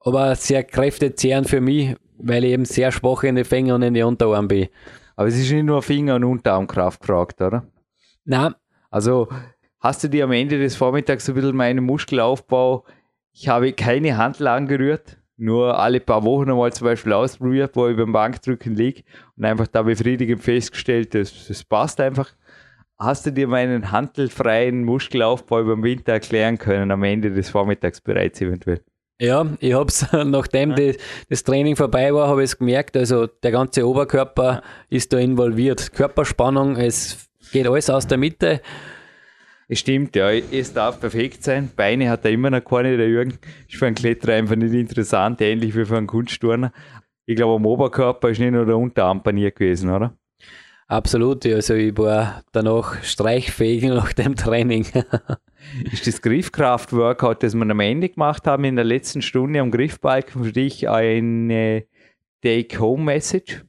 aber sehr kräftezehrend für mich, weil ich eben sehr schwach in den Fingern und in die Unterarm bin. Aber es ist nicht nur Finger- und Unterarmkraft gefragt, oder? Nein. Also hast du dir am Ende des Vormittags ein bisschen meinen Muskelaufbau, ich habe keine Handel angerührt, nur alle paar Wochen einmal zum Beispiel ausprobiert, wo ich beim Bankdrücken liege und einfach da befriedigend festgestellt, das, das passt einfach. Hast du dir meinen handelfreien Muskelaufbau beim Winter erklären können, am Ende des Vormittags bereits eventuell? Ja, ich habe es, nachdem die, das Training vorbei war, habe ich es gemerkt, also der ganze Oberkörper ist da involviert. Körperspannung, es geht alles aus der Mitte es stimmt, ja, es darf perfekt sein. Beine hat er immer noch keine, der Jürgen. Ist für einen Kletterer einfach nicht interessant, ähnlich wie für einen Kunstturner. Ich glaube, am Oberkörper ist nicht nur der Unterarm paniert gewesen, oder? Absolut, also ich war danach streichfähig nach dem Training. ist das Griffkraft-Workout, das wir am Ende gemacht haben, in der letzten Stunde am Griffbalken für dich eine Take-Home-Message?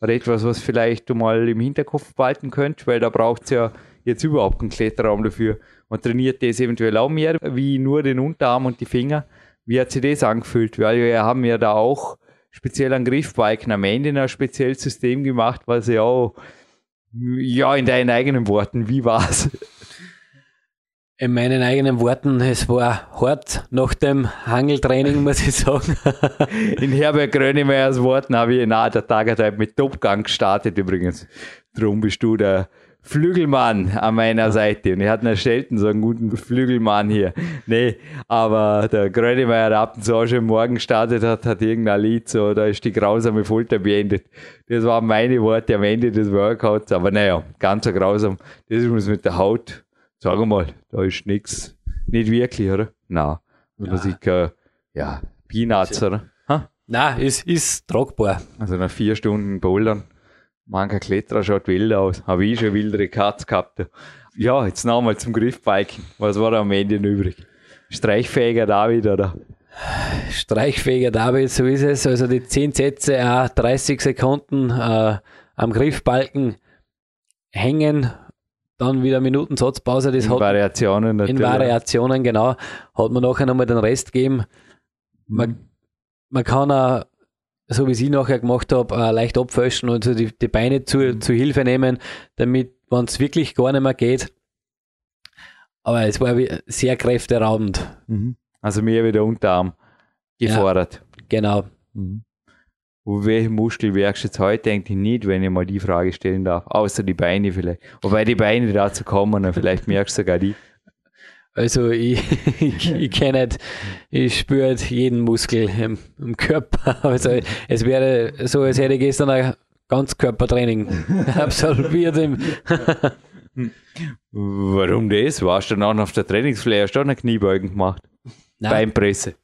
Oder etwas, was vielleicht du mal im Hinterkopf behalten könntest, weil da braucht es ja jetzt überhaupt keinen Kletterraum dafür. Man trainiert das eventuell auch mehr wie nur den Unterarm und die Finger. Wie hat sich das angefühlt? Weil wir haben ja da auch speziell an Griffbiken am Ende ein spezielles System gemacht, was ja auch, ja, in deinen eigenen Worten, wie war es? In meinen eigenen Worten, es war hart nach dem Hangeltraining, muss ich sagen. In Herbert Grönemeyers Worten habe ich nach der Tagetheit mit Topgang gestartet übrigens. Drum bist du der Flügelmann an meiner Seite. Und ich hatte noch selten so einen guten Flügelmann hier. Nee, aber der Grönemeyer, der ab und zu auch schon morgen gestartet hat, hat irgendein Lied so, da ist die grausame Folter beendet. Das waren meine Worte am Ende des Workouts. Aber naja, ganz so grausam. Das ist uns mit der Haut Sag mal, da ist nichts, nicht wirklich, oder? Nein. Wenn man sich, äh, ja, Peanuts, oder? Ha? Nein, ist, ist tragbar. Also nach vier Stunden Bouldern, mancher Kletterer schaut wild aus. Habe ich schon wildere Katz gehabt. Ja, jetzt nochmal zum Griffbiken. Was war da am Ende übrig? Streichfähiger David, oder? Streichfähiger David, so ist es. Also die 10 Sätze, äh, 30 Sekunden äh, am Griffbalken hängen dann wieder Minuten Satzpause. Das in hat, Variationen natürlich. In Variationen, genau. Hat man nachher nochmal den Rest gegeben. Man, mhm. man kann auch, so wie ich nachher gemacht habe, leicht abfäschen und so die, die Beine zu, mhm. zu Hilfe nehmen, damit, wenn es wirklich gar nicht mehr geht. Aber es war sehr kräfteraubend. Mhm. Also mehr wieder Unterarm gefordert. Ja, genau. Mhm. Welche Muskel wächst jetzt heute eigentlich nicht, wenn ich mal die Frage stellen darf? Außer die Beine vielleicht. Wobei die Beine dazu kommen, dann vielleicht merkst du sogar die. Also ich, ich, ich kenne nicht, ich spüre jeden Muskel im, im, Körper. Also es wäre so, als hätte ich gestern ein Ganzkörpertraining absolviert. Warum das? Warst du dann auf der Trainingsfläche, hast du eine Kniebeugen gemacht? Nein. Beinpresse.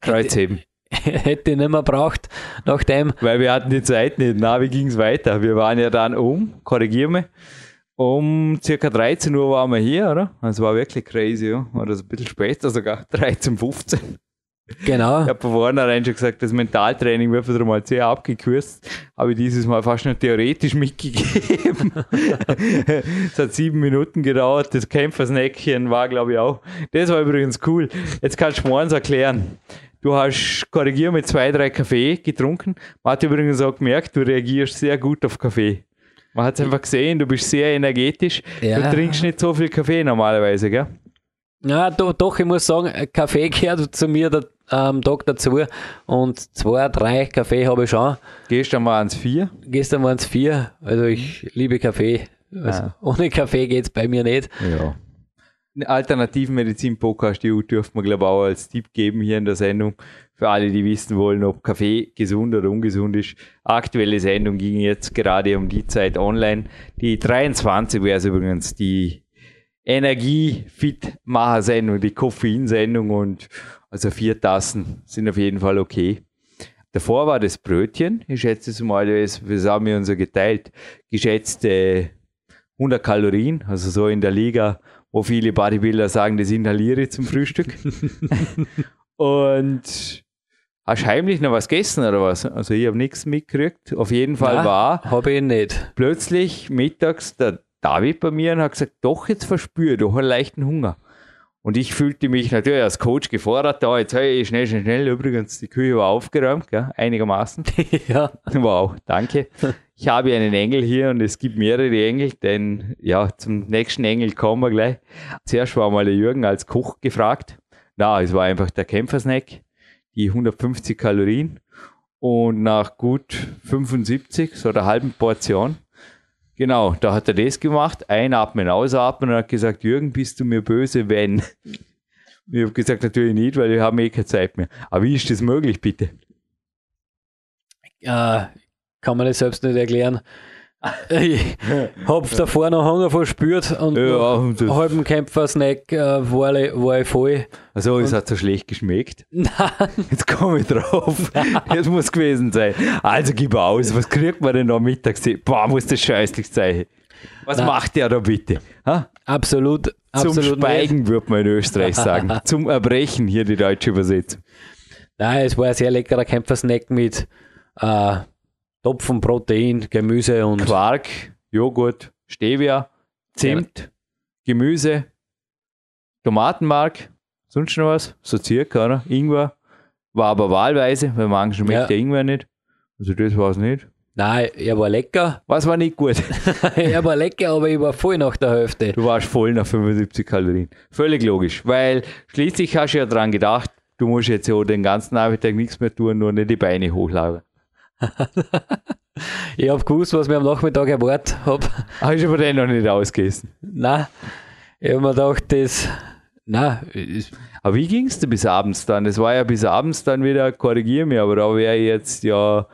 Kreuzheben. hätte ich nicht mehr braucht, nachdem. Weil wir hatten die Zeit nicht. Na, wie ging es weiter? Wir waren ja dann um, korrigier mich, um circa 13 Uhr waren wir hier, oder? Es war wirklich crazy, ja. Oder so ein bisschen später sogar, 13, 15. Genau. Ich habe von vornherein schon gesagt, das Mentaltraining wird wieder mal sehr abgekürzt. Habe ich dieses Mal fast nur theoretisch mitgegeben. es hat sieben Minuten gedauert. Das Kämpfersnäckchen war, glaube ich, auch. Das war übrigens cool. Jetzt kannst du mir eins erklären. Du hast, korrigiert mit zwei, drei Kaffee getrunken. Man hat übrigens auch gemerkt, du reagierst sehr gut auf Kaffee. Man hat es einfach gesehen, du bist sehr energetisch. Ja. Du trinkst nicht so viel Kaffee normalerweise, gell? Ja, do, doch, ich muss sagen, Kaffee gehört zu mir am ähm, Tag dazu. Und zwei, drei Kaffee habe ich schon. Gestern waren es vier? Gestern waren es vier. Also ich liebe Kaffee. Also ah. Ohne Kaffee geht es bei mir nicht. Ja. Alternativmedizin-Podcast, die dürfte man, glaube ich, auch als Tipp geben hier in der Sendung. Für alle, die wissen wollen, ob Kaffee gesund oder ungesund ist. Aktuelle Sendung ging jetzt gerade um die Zeit online. Die 23 wäre es übrigens die Energie-Fit-Macher-Sendung, die Koffein-Sendung und also vier Tassen sind auf jeden Fall okay. Davor war das Brötchen. Ich schätze es mal, das haben wir uns so geteilt. Geschätzte 100 Kalorien, also so in der Liga wo viele Bodybuilder sagen, das inhaliere ich zum Frühstück. und hast heimlich noch was gegessen oder was? Also ich habe nichts mitgekriegt. Auf jeden Fall Nein, war habe ich nicht. plötzlich mittags der David bei mir und hat gesagt, doch, jetzt verspüre ich einen leichten Hunger. Und ich fühlte mich natürlich als Coach gefordert, da jetzt hey, schnell, schnell, schnell. Übrigens, die Küche war aufgeräumt, gell? einigermaßen. ja. Wow, danke. Ich habe einen Engel hier und es gibt mehrere Engel, denn ja, zum nächsten Engel kommen wir gleich. Zuerst war mal der Jürgen als Koch gefragt. Na, es war einfach der Kämpfersnack, die 150 Kalorien. Und nach gut 75, so der halben Portion, Genau, da hat er das gemacht, einatmen, ausatmen und hat gesagt, Jürgen, bist du mir böse, wenn? Ich habe gesagt, natürlich nicht, weil wir haben eh keine Zeit mehr. Aber wie ist das möglich, bitte? Äh, kann man das selbst nicht erklären. Ich habe davor noch Hunger verspürt und ja, einen halben Kämpfer-Snack äh, war, war ich voll. Also, es hat so schlecht geschmeckt. Nein. Jetzt komme ich drauf. Jetzt muss gewesen sein. Also, gib aus. Was kriegt man denn da mittags? Boah, muss das scheißlich sein. Was Nein. macht der da bitte? Ha? Absolut. Zum absolut Speigen, würde man in Österreich sagen. Zum Erbrechen, hier die deutsche Übersetzung. Nein, es war ein sehr leckerer Kämpfer-Snack mit. Äh, Topfen, Protein, Gemüse und. Quark, Joghurt, Stevia, Zimt, ja. Gemüse, Tomatenmark, sonst noch was, so circa, oder? Ingwer. War aber wahlweise, weil manchen schmeckt ja. der Ingwer nicht. Also das war es nicht. Nein, er war lecker. Was war nicht gut? er war lecker, aber ich war voll nach der Hälfte. Du warst voll nach 75 Kalorien. Völlig logisch, weil schließlich hast du ja dran gedacht, du musst jetzt ja den ganzen Nachmittag nichts mehr tun, nur nicht die Beine hochlagern. ich habe gewusst, was mir am Nachmittag erwartet habe. Hast du aber den noch nicht ausgegessen? Nein, ich habe mir gedacht, das. Nein. Aber wie ging es dir bis abends dann? Es war ja bis abends dann wieder, korrigier mich, aber da wäre jetzt ja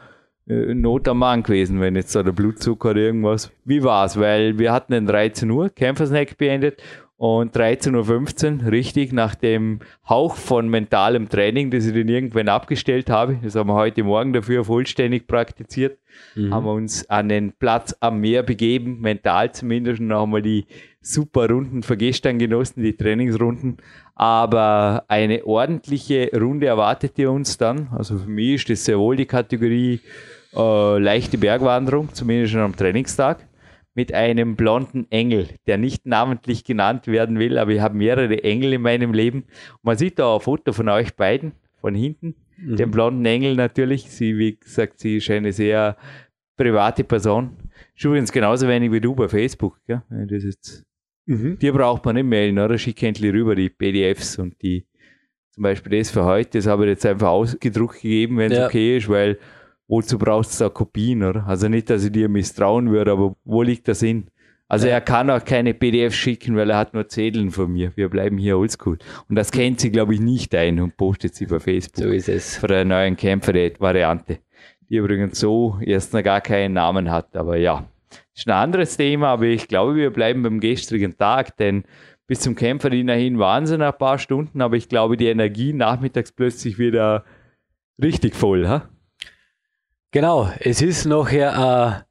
äh, Not am Mann gewesen, wenn jetzt da der Blutzucker oder irgendwas. Wie war es? Weil wir hatten den 13 Uhr Kämpfersnack beendet und 13.15 Uhr, richtig nach dem Hauch von mentalem Training, das ich dann irgendwann abgestellt habe, das haben wir heute Morgen dafür vollständig praktiziert, mhm. haben wir uns an den Platz am Meer begeben, mental zumindest, und haben wir die super Runden vergestern genossen, die Trainingsrunden. Aber eine ordentliche Runde erwartete uns dann. Also für mich ist das sehr wohl die Kategorie äh, leichte Bergwanderung, zumindest schon am Trainingstag mit einem blonden Engel, der nicht namentlich genannt werden will, aber ich habe mehrere Engel in meinem Leben. Und man sieht da ein Foto von euch beiden, von hinten, mhm. den blonden Engel natürlich. Sie, wie gesagt, sie ist eine sehr private Person. Ist übrigens genauso wenig wie du bei Facebook. Gell? Das ist, mhm. Die braucht man nicht melden, oder? Schick endlich rüber die PDFs und die, zum Beispiel das für heute, das habe ich jetzt einfach ausgedruckt gegeben, wenn es ja. okay ist, weil wozu brauchst du da Kopien, oder? Also nicht, dass ich dir misstrauen würde, aber wo liegt der Sinn? Also ja. er kann auch keine PDF schicken, weil er hat nur Zetteln von mir. Wir bleiben hier oldschool. Und das kennt sie, glaube ich, nicht ein und postet sie bei Facebook. So ist es. Von der neuen Kämpfer-Variante. Die übrigens so erst noch gar keinen Namen hat. Aber ja, ist ein anderes Thema. Aber ich glaube, wir bleiben beim gestrigen Tag, denn bis zum Kämpferdiener hin waren es ein paar Stunden. Aber ich glaube, die Energie nachmittags plötzlich wieder richtig voll. Ha? Genau, es ist nachher ein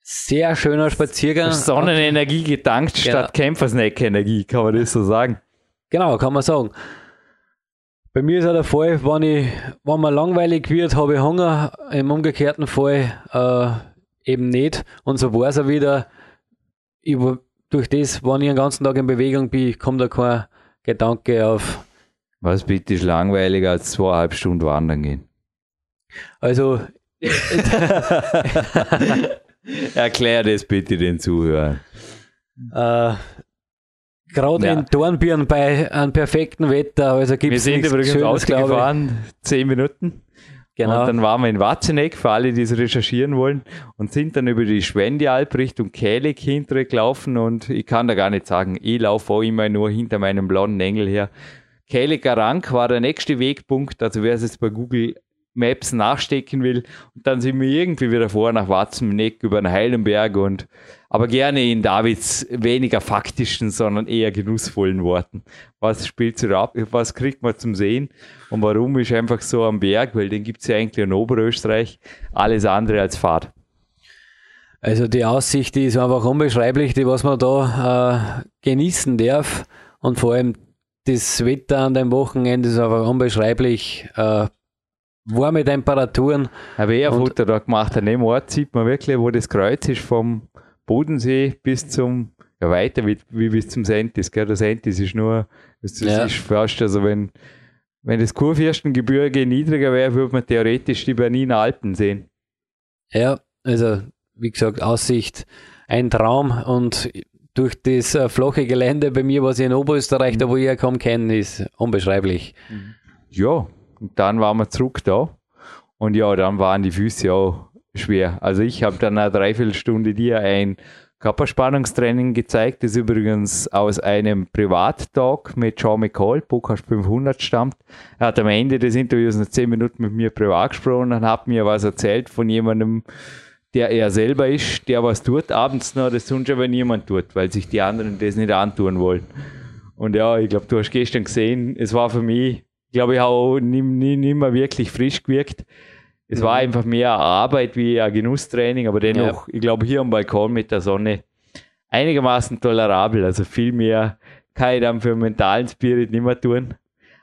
sehr schöner Spaziergang. Sonnenenergie gedankt genau. statt Kämpfersnack-Energie, kann man das so sagen? Genau, kann man sagen. Bei mir ist auch der Fall, wenn, ich, wenn mir langweilig wird, habe ich Hunger. Im umgekehrten Fall äh, eben nicht. Und so war es auch wieder. Über, durch das, wenn ich den ganzen Tag in Bewegung bin, kommt da kein Gedanke auf. Was bitte ist langweiliger als zweieinhalb Stunden wandern gehen? Also Erklär das bitte den Zuhörern. Äh, Gerade ja. in Dornbirn bei einem perfekten Wetter. Also gibt's wir sind übrigens Schönes, ausgefahren, zehn Minuten. Genau. Und dann waren wir in Watzeneck, für alle, die es recherchieren wollen, und sind dann über die Schwendialp Richtung Kälig hintergelaufen und ich kann da gar nicht sagen, ich laufe auch immer nur hinter meinem blonden Engel her. Kälig Rank war der nächste Wegpunkt, also wer es jetzt bei Google Maps nachstecken will. Und dann sind wir irgendwie wieder vor nach Watzenneck über den Heilenberg und aber gerne in Davids weniger faktischen, sondern eher genussvollen Worten. Was spielt sich ab? Was kriegt man zum Sehen? Und warum ist einfach so am Berg? Weil den gibt es ja eigentlich in Oberösterreich. Alles andere als Fahrt. Also die Aussicht, die ist einfach unbeschreiblich, die was man da äh, genießen darf. Und vor allem das Wetter an dem Wochenende ist einfach unbeschreiblich. Äh, warme Temperaturen. Habe ich ein Foto da gemacht, an dem Ort sieht man wirklich, wo das Kreuz ist vom Bodensee bis zum, ja weiter wie, wie bis zum Sentis, gell? Der Sentis ist nur, das, das ja. ist fast, also wenn, wenn das Kurfürstengebirge niedriger wäre, würde man theoretisch die Berniner Alpen sehen. Ja, also wie gesagt, Aussicht ein Traum und durch das äh, flache Gelände bei mir, was ich in Oberösterreich, mhm. da wo ich herkomme, kenne, ist unbeschreiblich. Ja, und dann waren wir zurück da. Und ja, dann waren die Füße auch schwer. Also ich habe dann eine Dreiviertelstunde dir ein Körperspannungstraining gezeigt, das übrigens aus einem Privattalk mit John McCall, Podcast 500 stammt. Er hat am Ende des Interviews noch zehn Minuten mit mir privat gesprochen und hat mir was erzählt von jemandem, der er selber ist, der was tut abends noch, das sonst aber niemand tut, weil sich die anderen das nicht antun wollen. Und ja, ich glaube, du hast gestern gesehen, es war für mich glaube ich, auch nicht, nicht, nicht mehr wirklich frisch gewirkt. Es mhm. war einfach mehr Arbeit wie ein Genusstraining, aber dennoch, ja. ich glaube, hier am Balkon mit der Sonne einigermaßen tolerabel. Also viel mehr kann ich dann für den mentalen Spirit nicht mehr tun.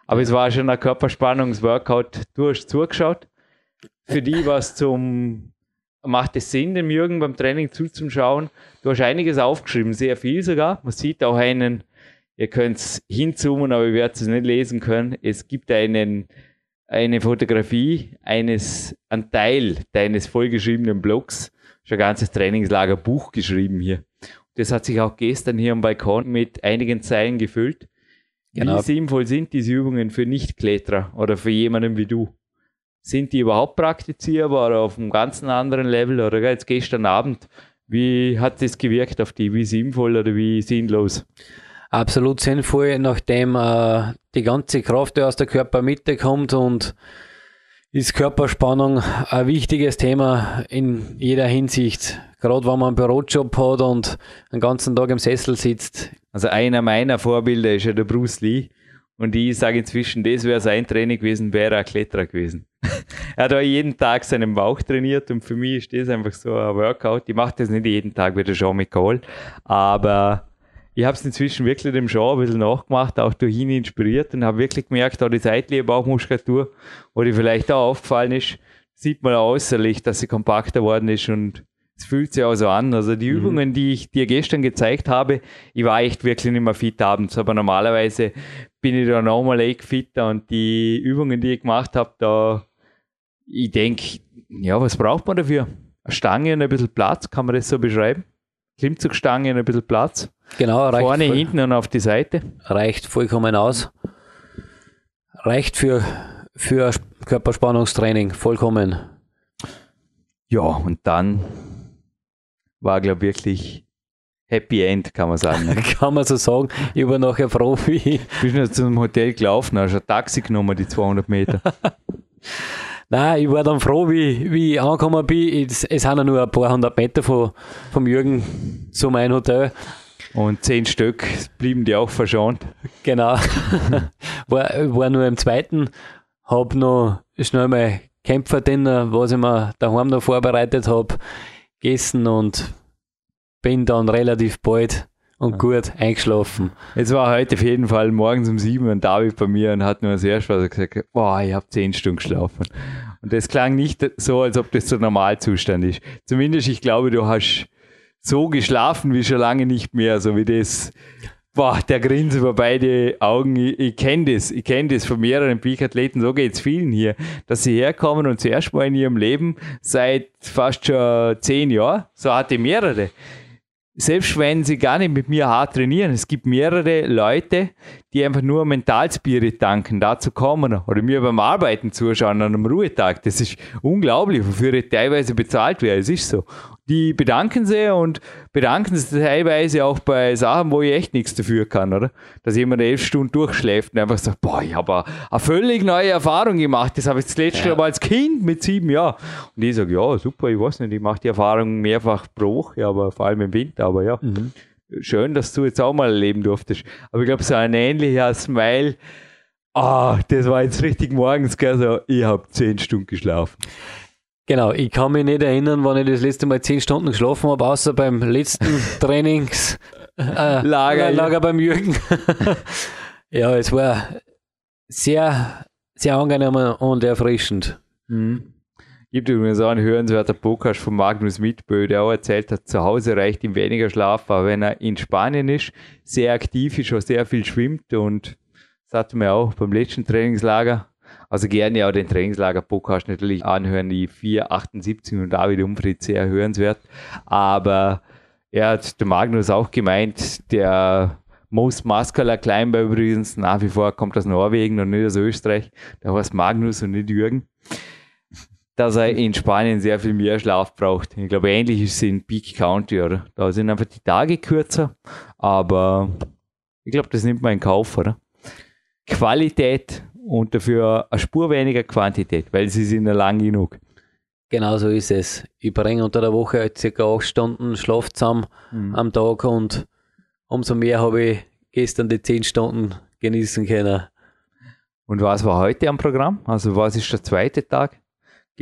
Aber es war schon ein Körperspannungsworkout. Du hast zugeschaut. Für die was zum macht es Sinn, dem Jürgen beim Training zuzuschauen. Du hast einiges aufgeschrieben, sehr viel sogar. Man sieht auch einen Ihr könnt hinzoomen, aber ihr werdet es nicht lesen können. Es gibt einen eine Fotografie eines, ein Teil deines vollgeschriebenen Blogs, schon ein ganzes Trainingslagerbuch geschrieben hier. Das hat sich auch gestern hier am Balkon mit einigen Zeilen gefüllt. Genau. Wie sinnvoll sind diese Übungen für Nichtkletterer oder für jemanden wie du? Sind die überhaupt praktizierbar oder auf einem ganz anderen Level? Oder jetzt gestern Abend, wie hat das gewirkt auf die? Wie sinnvoll oder wie sinnlos? Absolut sinnvoll, nachdem äh, die ganze Kraft aus der Körpermitte kommt und ist Körperspannung ein wichtiges Thema in jeder Hinsicht. Gerade wenn man einen Bürojob hat und den ganzen Tag im Sessel sitzt. Also einer meiner Vorbilder ist ja der Bruce Lee. Und ich sage inzwischen, das wäre sein Training gewesen, wäre er ein Kletterer gewesen. er hat auch jeden Tag seinen Bauch trainiert und für mich ist das einfach so ein Workout. Ich mache das nicht jeden Tag wie der Jean Nicole, aber ich habe es inzwischen wirklich dem Genre ein bisschen nachgemacht, auch durch ihn inspiriert und habe wirklich gemerkt, auch die seitliche Bauchmuskulatur, wo die vielleicht auch aufgefallen ist, sieht man äußerlich, dass sie kompakter worden ist und es fühlt sich auch so an. Also die mhm. Übungen, die ich dir gestern gezeigt habe, ich war echt wirklich nicht mehr fit abends, aber normalerweise bin ich da nochmal echt fitter und die Übungen, die ich gemacht habe, da, ich denke, ja, was braucht man dafür? Eine Stange und ein bisschen Platz, kann man das so beschreiben? Klimmzugstange und ein bisschen Platz. Genau, reicht Vorne, voll, hinten und auf die Seite. Reicht vollkommen aus. Reicht für, für Körperspannungstraining, vollkommen. Ja, und dann war, glaube ich, wirklich Happy End, kann man sagen. kann man so sagen. Ich war nachher froh, wie. Ich bin schon zum Hotel gelaufen, hast ein Taxi genommen, die 200 Meter. Nein, ich war dann froh, wie, wie ich angekommen bin. Es, es sind ja nur ein paar hundert Meter von, vom Jürgen zu meinem Hotel. Und zehn Stück blieben die auch verschont. Genau. war, war nur im zweiten, hab noch schnell mal Kämpferdinner, was ich mir daheim noch vorbereitet habe, gegessen und bin dann relativ bald und gut eingeschlafen. Es war heute auf jeden Fall morgens um sieben ein David bei mir und hat nur als erstes gesagt, boah, ich habe zehn Stunden geschlafen. Und das klang nicht so, als ob das der Normalzustand ist. Zumindest, ich glaube, du hast so geschlafen wie schon lange nicht mehr, so wie das. Boah, der Grinse über beide Augen, ich, ich kenne das, ich kenne das von mehreren Peak-Athleten, so geht es vielen hier, dass sie herkommen und zuerst mal in ihrem Leben seit fast schon zehn Jahren, so hatte ich mehrere, selbst wenn sie gar nicht mit mir hart trainieren, es gibt mehrere Leute, die einfach nur Mentalspirit danken, dazu kommen oder mir beim Arbeiten zuschauen an einem Ruhetag. Das ist unglaublich, wofür ich teilweise bezahlt werde. Es ist so die bedanken sich und bedanken sich teilweise auch bei Sachen, wo ich echt nichts dafür kann, oder? Dass jemand elf Stunden durchschläft und einfach sagt, boah, ich habe eine völlig neue Erfahrung gemacht. Das habe ich das letzte ja. Mal als Kind mit sieben Jahren. Und ich sage, ja, super, ich weiß nicht, ich mache die Erfahrung mehrfach pro Woche, aber vor allem im Winter, aber ja. Mhm. Schön, dass du jetzt auch mal erleben durftest. Aber ich glaube, so ein ähnlicher Smile, ah, das war jetzt richtig morgens, gell, so, ich habe zehn Stunden geschlafen. Genau, ich kann mich nicht erinnern, wann ich das letzte Mal zehn Stunden geschlafen habe, außer beim letzten Trainingslager äh, Lager, Lager beim Jürgen. ja, es war sehr, sehr angenehm und erfrischend. Mhm. Gibt übrigens auch einen hörenswerten Podcast von Magnus Mitbö, der auch erzählt hat, zu Hause reicht ihm weniger Schlaf, aber wenn er in Spanien ist, sehr aktiv ist, auch sehr viel schwimmt und das hatten wir auch beim letzten Trainingslager, also gerne auch den Trainingslager-Podcast natürlich anhören, die 478 und David Umfried sehr hörenswert. Aber er hat der Magnus auch gemeint, der Most Muscular Climber übrigens, nach wie vor kommt aus Norwegen und nicht aus Österreich, der heißt Magnus und nicht Jürgen, dass er in Spanien sehr viel mehr Schlaf braucht. Ich glaube, ähnlich ist es in Peak County, oder? Da sind einfach die Tage kürzer, aber ich glaube, das nimmt man in Kauf, oder? Qualität und dafür eine Spur weniger Quantität, weil sie sind ja lang genug. Genau so ist es. Ich bringe unter der Woche halt circa acht Stunden Schlaf zusammen mhm. am Tag und umso mehr habe ich gestern die zehn Stunden genießen können. Und was war heute am Programm? Also was ist der zweite Tag?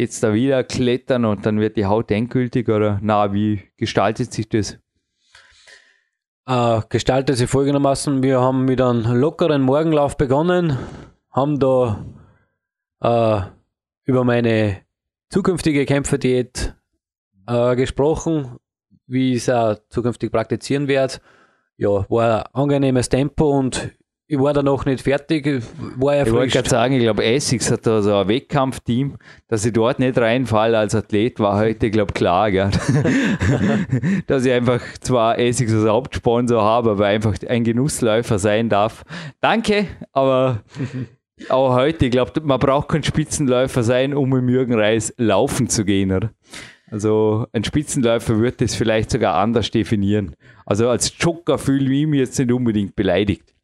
Es da wieder klettern und dann wird die Haut endgültig oder na, wie gestaltet sich das? Äh, gestaltet sich folgendermaßen, wir haben mit einem lockeren Morgenlauf begonnen, haben da äh, über meine zukünftige Kämpferdiät äh, gesprochen, wie ich es auch zukünftig praktizieren werde. Ja, war ein angenehmes Tempo und ich war da noch nicht fertig, war ja Ich wollte gerade sagen, ich glaube, Essex hat da so ein Wettkampfteam, dass ich dort nicht reinfalle als Athlet, war heute, ich glaube, klar, gell? dass ich einfach zwar Essex als Hauptsponsor habe, aber einfach ein Genussläufer sein darf. Danke, aber auch heute, ich glaube, man braucht kein Spitzenläufer sein, um im Jürgenreis laufen zu gehen, oder? Also ein Spitzenläufer wird das vielleicht sogar anders definieren. Also als Joker fühle ich mich jetzt nicht unbedingt beleidigt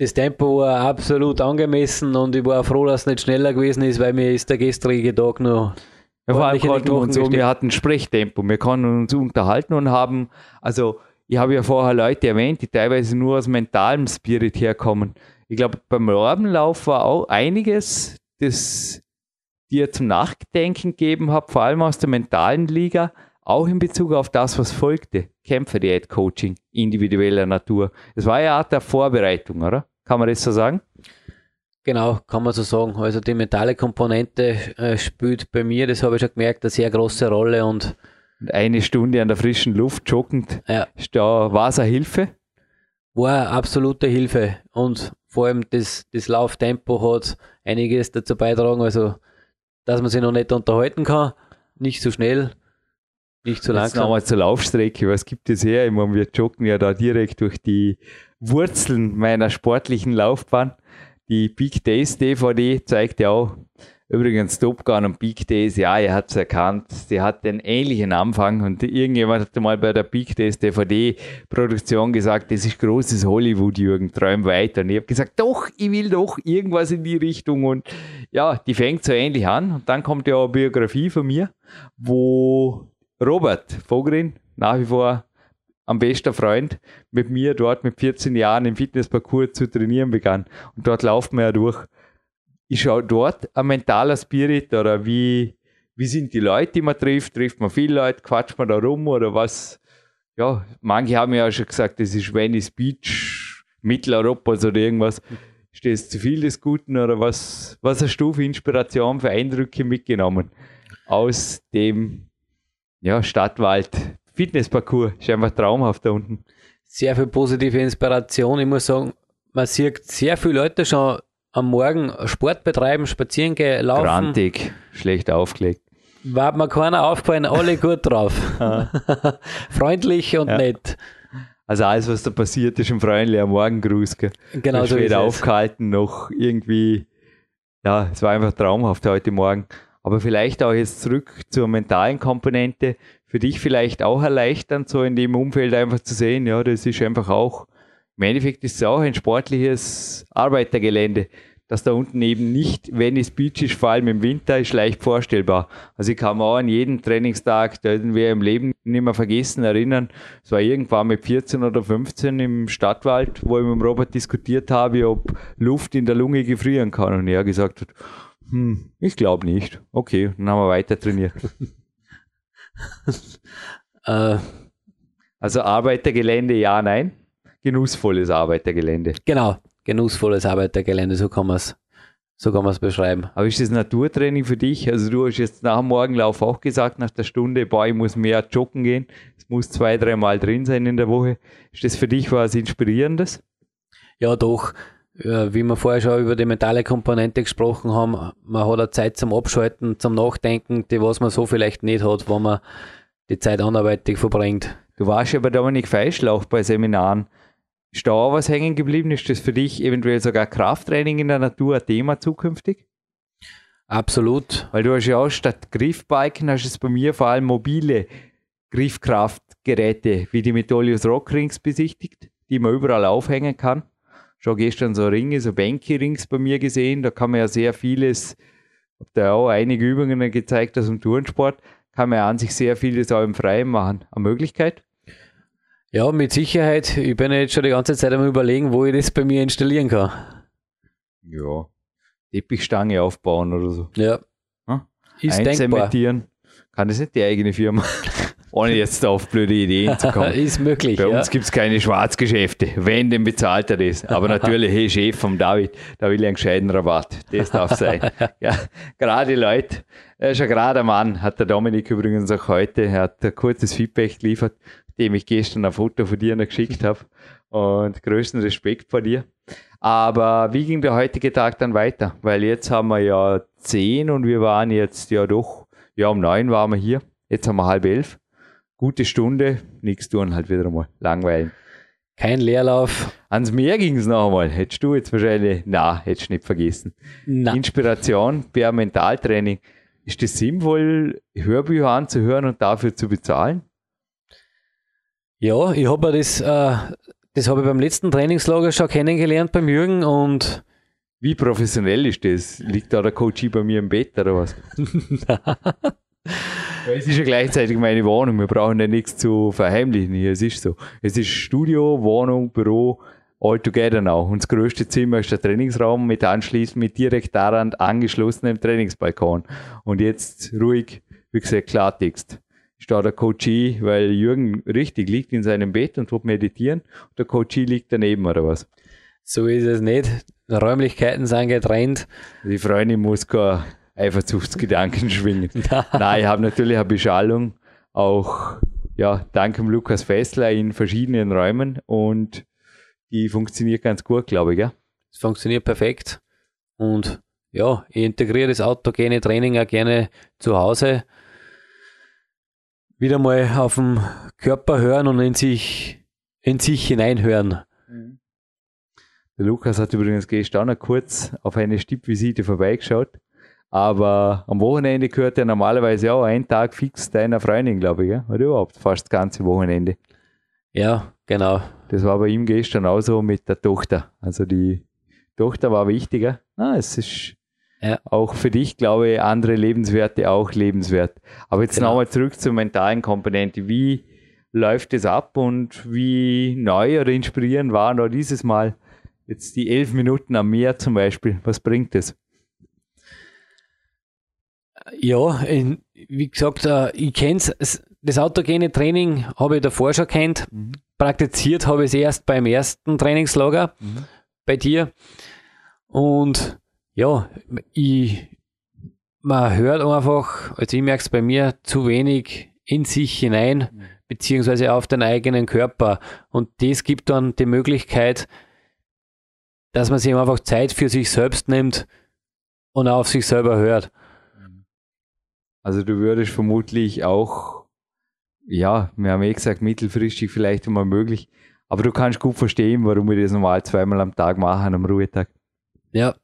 das Tempo war absolut angemessen und ich war froh, dass es nicht schneller gewesen ist, weil mir ist der gestrige Tag noch. Ja, vor allem konnten wir, so, wir hatten Sprechtempo, wir konnten uns unterhalten und haben, also ich habe ja vorher Leute erwähnt, die teilweise nur aus mentalem Spirit herkommen. Ich glaube, beim Rabenlauf war auch einiges, das dir zum Nachdenken gegeben hat, vor allem aus der mentalen Liga, auch in Bezug auf das, was folgte. Kämpfer-Diät-Coaching individueller Natur. Das war ja eine Art der Vorbereitung, oder? Kann man das so sagen? Genau, kann man so sagen. Also die mentale Komponente äh, spielt bei mir, das habe ich schon gemerkt, eine sehr große Rolle und eine Stunde an der frischen Luft joggend, ja. da war es eine Hilfe? War eine absolute Hilfe und vor allem das, das Lauftempo hat einiges dazu beitragen, also dass man sich noch nicht unterhalten kann, nicht so schnell, nicht so langsam. Jetzt nochmal zur Laufstrecke, was gibt es her? Ich meine, wir joggen ja da direkt durch die Wurzeln meiner sportlichen Laufbahn. Die Big Days DVD zeigt ja auch, übrigens Top Gun und Big Days, ja, ihr habt es erkannt, sie hat den ähnlichen Anfang und irgendjemand hat mal bei der Big Days DVD Produktion gesagt, das ist großes Hollywood, Jürgen, träum weiter. Und ich habe gesagt, doch, ich will doch irgendwas in die Richtung und ja, die fängt so ähnlich an und dann kommt ja auch eine Biografie von mir, wo Robert Vogrin, nach wie vor am besten Freund, mit mir dort mit 14 Jahren im Fitnessparcours zu trainieren begann. Und dort laufen wir ja durch. Ich schaue dort ein mentaler Spirit oder wie, wie sind die Leute, die man trifft? Trifft man viele Leute? Quatscht man da rum oder was? Ja, manche haben ja schon gesagt, das ist Venice Beach, Mitteleuropas oder irgendwas. Ist das zu viel des Guten oder was, was hast du für Inspiration, für Eindrücke mitgenommen aus dem ja, Stadtwald Fitnessparcours. Ist einfach traumhaft da unten. Sehr viel positive Inspiration. Ich muss sagen, man sieht sehr viele Leute schon am Morgen Sport betreiben, spazieren gehen, laufen. Grantig, schlecht aufgelegt. War mir keiner aufgefallen, alle gut drauf. Freundlich und ja. nett. Also alles, was da passiert, ist ein freundlicher Morgengruß. Gell? Genau so ist aufgehalten, noch irgendwie, ja, es war einfach traumhaft heute Morgen. Aber vielleicht auch jetzt zurück zur mentalen Komponente für dich vielleicht auch erleichternd, so in dem Umfeld einfach zu sehen, ja, das ist einfach auch, im Endeffekt ist es auch ein sportliches Arbeitergelände, dass da unten eben nicht Venice Beach ist, vor allem im Winter, ist leicht vorstellbar. Also ich kann mir auch an jeden Trainingstag, den wir im Leben nicht mehr vergessen, erinnern. Es war irgendwann mit 14 oder 15 im Stadtwald, wo ich mit dem Robert diskutiert habe, ob Luft in der Lunge gefrieren kann. Und er gesagt hat, hm, ich glaube nicht. Okay, dann haben wir weiter trainiert. äh, also Arbeitergelände, ja, nein. Genussvolles Arbeitergelände. Genau, genussvolles Arbeitergelände, so kann man es so kann man es beschreiben. Aber ist das Naturtraining für dich? Also du hast jetzt nach dem Morgenlauf auch gesagt, nach der Stunde, boah, ich muss mehr joggen gehen. Es muss zwei, dreimal drin sein in der Woche. Ist das für dich was Inspirierendes? Ja, doch. Wie wir vorher schon über die mentale Komponente gesprochen haben, man hat eine Zeit zum Abschalten, zum Nachdenken, die was man so vielleicht nicht hat, wenn man die Zeit anderweitig verbringt. Du warst ja bei Dominik Feischl auch bei Seminaren. Ist da auch was hängen geblieben? Ist das für dich eventuell sogar Krafttraining in der Natur ein Thema zukünftig? Absolut. Weil du hast ja auch statt Griffbiken hast es bei mir vor allem mobile Griffkraftgeräte wie die Metolius Rockrings besichtigt, die man überall aufhängen kann schon gestern so Ringe, so Bänke rings bei mir gesehen. Da kann man ja sehr vieles, habe da auch einige Übungen gezeigt aus dem Turnsport, kann man ja an sich sehr vieles auch im Freien machen. Eine Möglichkeit? Ja, mit Sicherheit. Ich bin jetzt schon die ganze Zeit am überlegen, wo ich das bei mir installieren kann. Ja. Teppichstange aufbauen oder so. Ja. Hm? Ist Einzementieren. Kann das nicht die eigene Firma? Ohne jetzt auf blöde Ideen zu kommen. ist möglich. Bei ja. uns gibt es keine Schwarzgeschäfte, wenn, denn bezahlt er das. Aber natürlich, hey Chef vom David, da will ich einen gescheiten Rabatt. Das darf sein. ja, gerade Leute, er ist ein gerader Mann, hat der Dominik übrigens auch heute, er hat ein kurzes Feedback geliefert, dem ich gestern ein Foto von dir noch geschickt habe. Und größten Respekt vor dir. Aber wie ging der heutige Tag dann weiter? Weil jetzt haben wir ja zehn und wir waren jetzt ja doch, ja um neun waren wir hier. Jetzt haben wir halb elf. Gute Stunde, nichts tun halt wieder mal. Langweilen. Kein Leerlauf. Ans Meer ging es noch einmal. Hättest du jetzt wahrscheinlich, na, hättest du nicht vergessen. Na. Inspiration per Mentaltraining. Ist es sinnvoll, Hörbücher anzuhören und dafür zu bezahlen? Ja, ich habe das, äh, das habe ich beim letzten Trainingslager schon kennengelernt beim Jürgen und Wie professionell ist das? Liegt da der Coach bei mir im Bett oder was? Es ist ja gleichzeitig meine Wohnung. Wir brauchen ja nichts zu verheimlichen hier. Es ist so. Es ist Studio, Wohnung, Büro, all together now. Und das größte Zimmer ist der Trainingsraum mit anschließend mit direkt daran angeschlossenem Trainingsbalkon. Und jetzt ruhig, wie gesagt, Klartext. Ist da der Coachie, weil Jürgen richtig liegt in seinem Bett und wird meditieren. Und der Coachie liegt daneben oder was? so ist es nicht. Räumlichkeiten sind getrennt. Die Freundin muss keine Eifersuchtsgedanken schwingen. Nein, ich habe natürlich eine Beschallung, auch ja, dank dem Lukas Fessler in verschiedenen Räumen und die funktioniert ganz gut, glaube ich. Ja? Es funktioniert perfekt. Und ja, ich integriere das autogene Training auch gerne zu Hause. Wieder mal auf den Körper hören und in sich, in sich hineinhören. Der Lukas hat übrigens gestern kurz auf eine Stippvisite vorbeigeschaut, aber am Wochenende gehört ja normalerweise auch ein Tag fix deiner Freundin, glaube ich, oder überhaupt fast das ganze Wochenende. Ja, genau. Das war bei ihm gestern auch so mit der Tochter. Also die Tochter war wichtiger. Ah, es ist Ja. auch für dich, glaube ich, andere Lebenswerte auch lebenswert. Aber jetzt Genau. nochmal zurück zur mentalen Komponente. Wie läuft es ab und wie neu oder inspirierend waren da dieses Mal jetzt die elf Minuten am Meer zum Beispiel? Was bringt es? Ja, in, wie gesagt, äh, ich kenne das autogene Training habe ich davor schon kennt. Praktiziert habe ich es erst beim ersten Trainingslager bei dir. Und ja, ich, man hört einfach, also ich merke es bei mir, zu wenig in sich hinein, beziehungsweise auf den eigenen Körper. Und das gibt dann die Möglichkeit, dass man sich einfach Zeit für sich selbst nimmt und auf sich selber hört. Also du würdest vermutlich auch, ja, wir haben eh gesagt, mittelfristig vielleicht einmal möglich, aber du kannst gut verstehen, warum wir das normal zweimal am Tag machen, am Ruhetag. Ja,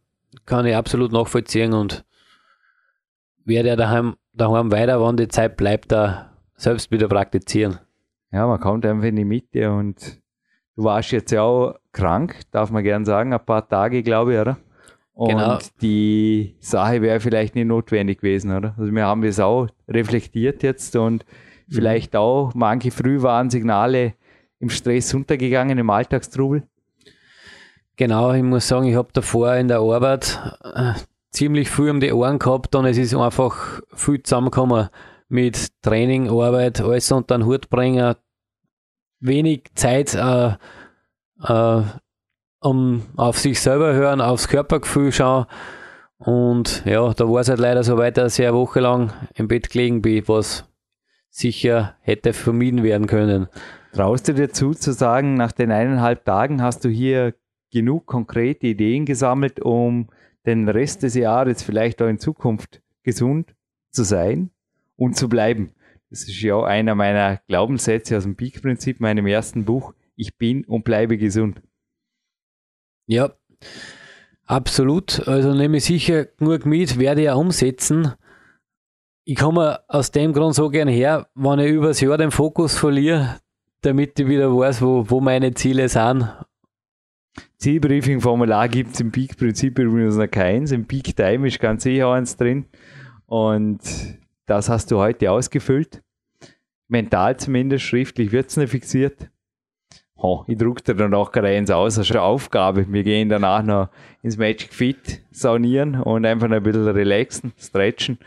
kann ich absolut nachvollziehen und werde ja daheim, daheim weiter, wann die Zeit bleibt, da selbst wieder praktizieren. Ja, man kommt einfach in die Mitte und du warst jetzt ja auch krank, darf man gern sagen, ein paar Tage, glaube ich, oder? Und Genau. die Sache wäre vielleicht nicht notwendig gewesen, oder? Also wir haben das auch reflektiert jetzt und vielleicht auch manche Frühwarnsignale im Stress untergegangen, im Alltagstrubel. Genau, ich muss sagen, ich habe davor in der Arbeit äh, ziemlich viel um die Ohren gehabt und es ist einfach viel zusammengekommen mit Training, Arbeit, alles unter den Hut bringen, wenig Zeit äh, äh, um auf sich selber hören, aufs Körpergefühl schauen und ja, da war es halt leider so weit, dass ich eine Woche lang im Bett gelegen bin, was sicher hätte vermieden werden können. Traust du dir zu, zu sagen, nach den eineinhalb Tagen hast du hier genug konkrete Ideen gesammelt, um den Rest des Jahres vielleicht auch in Zukunft gesund zu sein und zu bleiben? Das ist ja einer meiner Glaubenssätze aus dem Peak-Prinzip, meinem ersten Buch. Ich bin und bleibe gesund. Ja, absolut. Also nehme ich sicher genug mit, werde ja umsetzen. Ich komme aus dem Grund so gern her, wenn ich übers Jahr den Fokus verliere, damit ich wieder weiß, wo, wo meine Ziele sind. Zielbriefing-Formular gibt es im Peak-Prinzip übrigens noch keins. Im Peak-Time ist ganz sicher eins drin. Und das hast du heute ausgefüllt. Mental zumindest, schriftlich wird es nicht fixiert. Oh, ich druck dir danach gerade eins aus, das ist eine Aufgabe. Wir gehen danach noch ins Magic Fit saunieren und einfach noch ein bisschen relaxen, stretchen.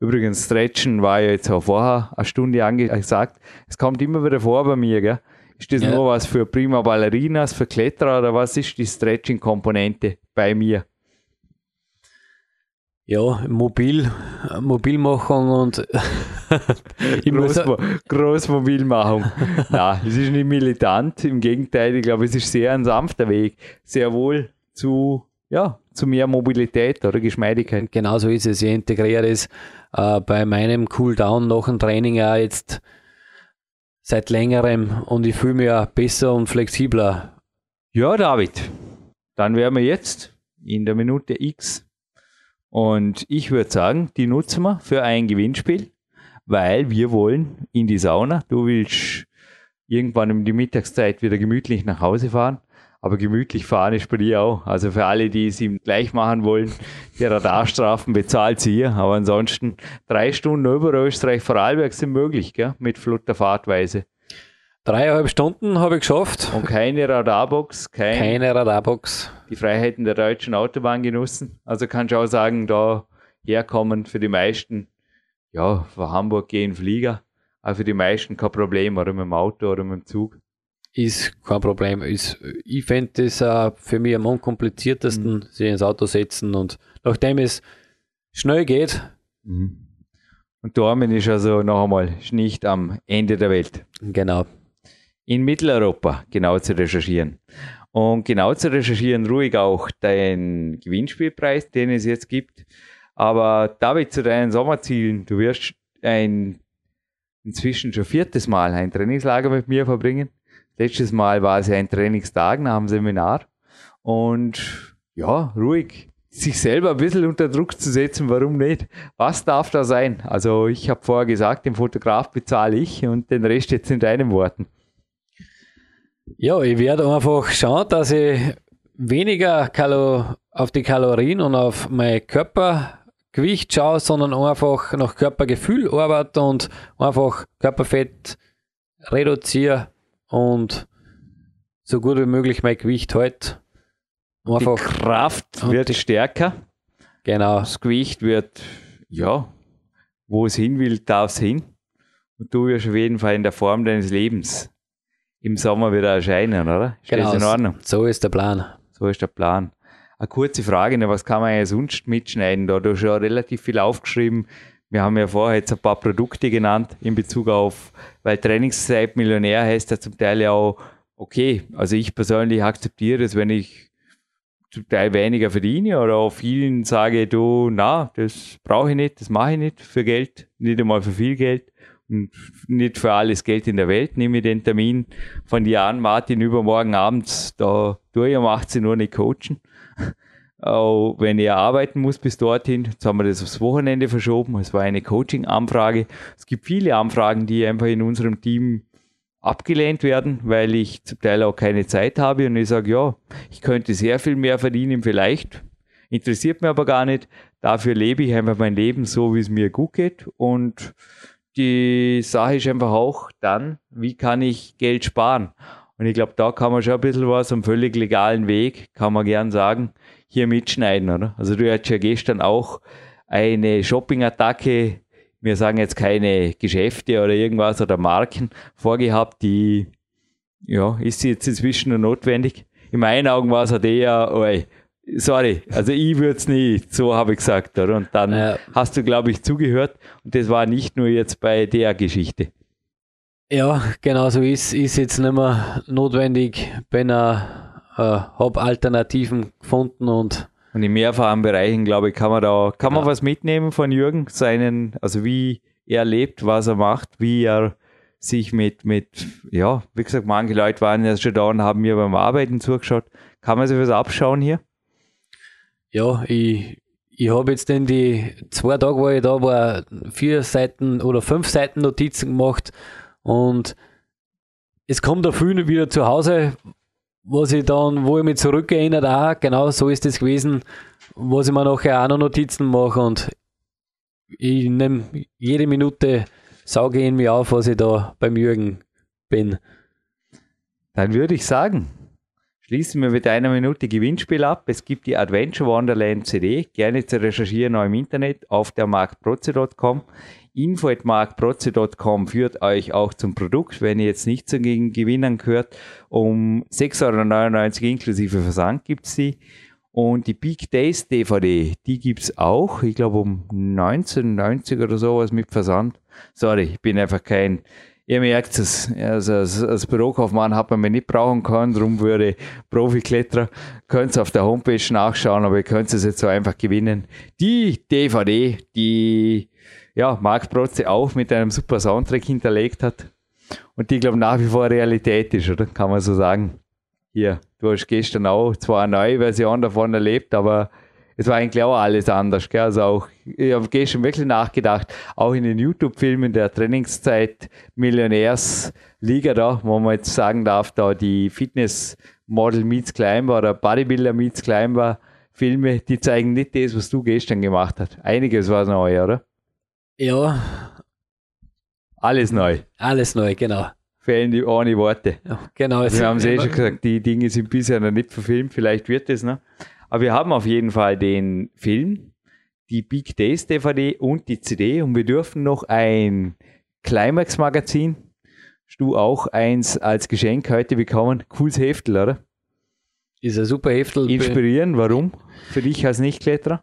Übrigens, stretchen war ja jetzt auch vorher eine Stunde angesagt. Es kommt immer wieder vor bei mir, gell? Ist das Ja. nur was für Prima Ballerinas, für Kletterer oder was ist die Stretching-Komponente bei mir? Ja, mobil, Mobilmachung und Großmo Großmobilmachung. Nein, es ist nicht militant, im Gegenteil, ich glaube, es ist sehr ein sanfter Weg. Sehr wohl zu, ja, zu mehr Mobilität oder Geschmeidigkeit. Genau so ist es. Ich integriere es äh, bei meinem Cooldown nach dem Training ja jetzt seit längerem und ich fühle mich ja besser und flexibler. Ja, David, dann wären wir jetzt in der Minute X. Und ich würde sagen, die nutzen wir für ein Gewinnspiel, weil wir wollen in die Sauna. Du willst irgendwann um die Mittagszeit wieder gemütlich nach Hause fahren. Aber gemütlich fahren ist bei dir auch. Also für alle, die es ihm gleich machen wollen, die Radarstrafen bezahlt sie hier. Aber ansonsten drei Stunden über Österreich Vorarlberg sind möglich, gell? mit flotter Fahrtweise. Dreieinhalb Stunden habe ich geschafft. Und keine Radarbox, kein, keine Radarbox. Die Freiheiten der deutschen Autobahn genossen. Also kannst du auch sagen, da herkommen für die meisten, ja, von Hamburg gehen Flieger, aber für die meisten kein Problem, oder mit dem Auto oder mit dem Zug ist kein Problem. Ist, ich fände das uh, für mich am unkompliziertesten, mhm. sich ins Auto setzen und nachdem es schnell geht. Mhm. Und Dormen ist also noch einmal nicht am Ende der Welt. Genau. In Mitteleuropa genau zu recherchieren. Und genau zu recherchieren, ruhig auch deinen Gewinnspielpreis, den es jetzt gibt. Aber David, zu deinen Sommerzielen, du wirst ein inzwischen schon viertes Mal ein Trainingslager mit mir verbringen. Letztes Mal war es ja ein Trainingstag nach dem Seminar und ja, ruhig sich selber ein bisschen unter Druck zu setzen, warum nicht? Was darf da sein? Also ich habe vorher gesagt, den Fotograf bezahle ich und den Rest jetzt in deinen Worten. Ja, ich werde einfach schauen, dass ich weniger Kalo auf die Kalorien und auf mein Körpergewicht schaue, sondern einfach nach Körpergefühl arbeite und einfach Körperfett reduziere und so gut wie möglich mein Gewicht halt. Einfach die Kraft wird stärker. Genau. Das Gewicht wird, ja, wo es hin will, darf es hin. Und du wirst auf jeden Fall in der Form deines Lebens im Sommer wieder erscheinen, oder? Ist genau, in Ordnung? So ist der Plan. So ist der Plan. Eine kurze Frage, was kann man ja sonst mitschneiden? Da du schon relativ viel aufgeschrieben. Wir haben ja vorher jetzt ein paar Produkte genannt in Bezug auf, weil Trainingszeit Millionär heißt ja zum Teil ja auch, okay, also ich persönlich akzeptiere es, wenn ich zum Teil weniger verdiene oder auch vielen sage, du, na, das brauche ich nicht, das mache ich nicht für Geld, nicht einmal für viel Geld nicht für alles Geld in der Welt. Nehme ich den Termin von Jan Martin übermorgen abends, da tue ich um 18 Uhr nicht coachen auch wenn er arbeiten muss bis dorthin. Jetzt haben wir das aufs Wochenende verschoben. Es war eine Coaching-Anfrage. Es gibt viele Anfragen, die einfach in unserem Team abgelehnt werden, weil ich zum Teil auch keine Zeit habe und ich sage, ja, ich könnte sehr viel mehr verdienen, vielleicht. Interessiert mir aber gar nicht. Dafür lebe ich einfach mein Leben so, wie es mir gut geht. Und die Sache ist einfach auch dann, wie kann ich Geld sparen? Und ich glaube, da kann man schon ein bisschen was am völlig legalen Weg, kann man gern sagen, hier mitschneiden, oder? Also du hattest ja gestern auch eine Shopping-Attacke, wir sagen jetzt keine Geschäfte oder irgendwas oder Marken vorgehabt, die, ja, ist jetzt inzwischen noch notwendig? In meinen Augen war es halt eher, oi, sorry, also ich würde es nicht, so habe ich gesagt, oder? Und dann ja. hast du, glaube ich, zugehört und das war nicht nur jetzt bei der Geschichte. Ja, genau so ist, ist jetzt nicht mehr notwendig, wenn er äh, habe Alternativen gefunden und und in mehrfachen Bereichen, glaube ich, kann man da, kann man was mitnehmen von Jürgen, seinen, also wie er lebt, was er macht, wie er sich mit, mit, ja, wie gesagt, manche Leute waren ja schon da und haben mir beim Arbeiten zugeschaut. Kann man sich was abschauen hier? Ja, ich, ich habe jetzt in die zwei Tage, wo ich da war, vier Seiten oder fünf Seiten Notizen gemacht und es kommt da viel wieder zu Hause, was ich dann, wo ich mich zurückerinnert, auch genau so ist es gewesen, was ich mir nachher auch noch Notizen mache und ich nehme jede Minute, sauge in mir auf, was ich da beim Jürgen bin. Dann würde ich sagen, schließen wir mit einer Minute Gewinnspiel ab. Es gibt die Adventure Wonderland CD, gerne zu recherchieren auch im Internet auf der marktprotze.com info.markprotze.com führt euch auch zum Produkt, wenn ihr jetzt nicht zu den Gewinnern gehört. Um 6,99 Euro inklusive Versand gibt es die. Und die Big Days DVD, die gibt es auch, ich glaube um 1990 oder sowas mit Versand. Sorry, ich bin einfach kein ihr merkt es, also als, als Bürokaufmann hat man mich nicht brauchen können, darum würde Profikletterer, könnt ihr auf der Homepage nachschauen, aber ihr könnt es jetzt so einfach gewinnen. Die DVD, die ja, Marc Protze auch mit einem super Soundtrack hinterlegt hat und die, glaube ich, nach wie vor Realität ist, oder? Kann man so sagen. Hier, du hast gestern auch zwar eine neue Version davon erlebt, aber es war eigentlich auch alles anders. Gell? Also auch, ich habe gestern wirklich nachgedacht, auch in den YouTube-Filmen der Trainingszeit Millionärsliga da, wo man jetzt sagen darf, da die Fitness-Model meets Climber oder Bodybuilder meets Climber Filme, die zeigen nicht das, was du gestern gemacht hast. Einiges war neu, oder? Ja. Alles neu. Alles neu, genau. Fehlen die ohne Worte. Genau. Wir haben es eh schon gesagt, die Dinge sind bisher noch nicht verfilmt, vielleicht wird es noch. Aber wir haben auf jeden Fall den Film, die Big Days DVD und die CD und wir dürfen noch ein Climax Magazin, du auch eins als Geschenk heute bekommen. Cooles Heftel, oder? Ist ein super Heftel. Inspirieren, warum? Für dich als Nichtkletterer?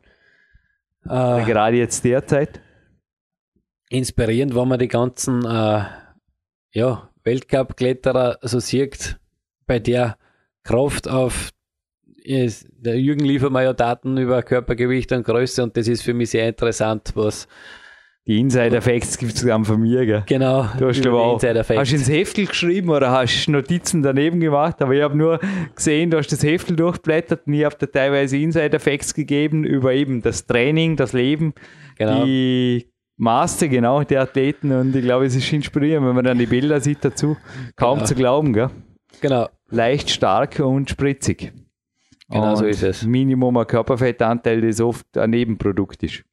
Äh, gerade jetzt derzeit? Inspirierend, wenn man die ganzen äh, ja, Weltcup-Kletterer so sieht, bei der Kraft auf ist, der Jürgen liefert mir ja Daten über Körpergewicht und Größe und das ist für mich sehr interessant, was die Insider-Facts gibt es von mir, gell? Genau. Du hast aber auch, hast ins Heftel geschrieben oder hast Notizen daneben gemacht, aber ich habe nur gesehen, du hast das Heftel durchblättert und ich habe da teilweise Insider-Facts gegeben über eben das Training, das Leben, genau. die Maße, genau, der Athleten und ich glaube, es ist inspirierend, wenn man dann die Bilder sieht dazu. Kaum genau. zu glauben, gell? Genau. Leicht stark und spritzig. Genau und so ist es. Minimum ein Körperfettanteil, das oft ein Nebenprodukt ist.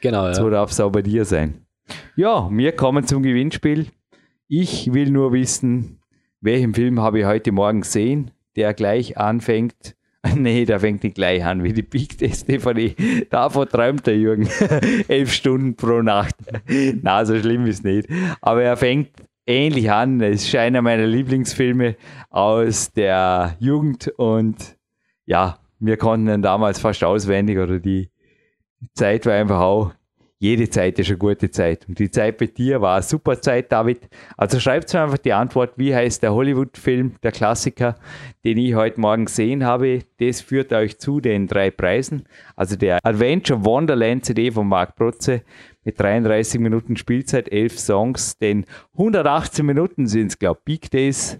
Genau, ja. So darf es auch bei dir sein. Ja, wir kommen zum Gewinnspiel. Ich will nur wissen, welchen Film habe ich heute Morgen gesehen, der gleich anfängt. Nee, der fängt nicht gleich an wie die Big Test DVD. Davon träumt der Jürgen. Elf Stunden pro Nacht. Na, so schlimm ist nicht. Aber er fängt ähnlich an. Es ist einer meiner Lieblingsfilme aus der Jugend und ja, wir konnten ihn damals fast auswendig oder die Zeit war einfach auch, jede Zeit ist eine gute Zeit. Und die Zeit bei dir war eine super Zeit, David. Also schreibt mir einfach die Antwort, wie heißt der Hollywood-Film, der Klassiker, den ich heute Morgen gesehen habe. Das führt euch zu den drei Preisen. Also der Adventure Wonderland CD von Marc Protze mit 33 Minuten Spielzeit, 11 Songs, den 118 Minuten sind es, glaube ich, Big Days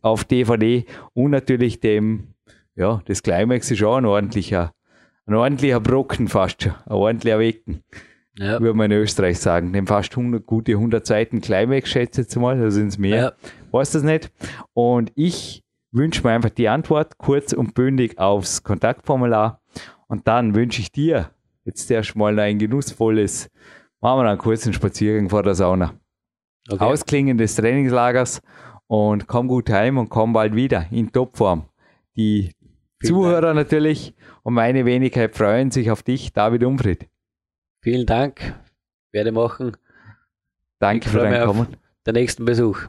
auf DVD und natürlich dem ja, das Climax ist auch ein ordentlicher, ein ordentlicher Brocken fast schon, ein ordentlicher Wecken. Ja. Würde man in Österreich sagen. Dem fast 100, gute 100 Seiten Climax, schätze ich mal, da sind es mehr. Ja. Weiß das nicht. Und ich wünsche mir einfach die Antwort kurz und bündig aufs Kontaktformular. Und dann wünsche ich dir jetzt erst mal ein genussvolles, machen wir einen kurzen Spaziergang vor der Sauna. Okay. Ausklingen des Trainingslagers und komm gut heim und komm bald wieder in Topform. Die Vielen Zuhörer Dank. natürlich und meine Wenigkeit freuen sich auf dich, David Umfried. Vielen Dank, werde machen. Danke für dein Kommen. Der nächsten Besuch.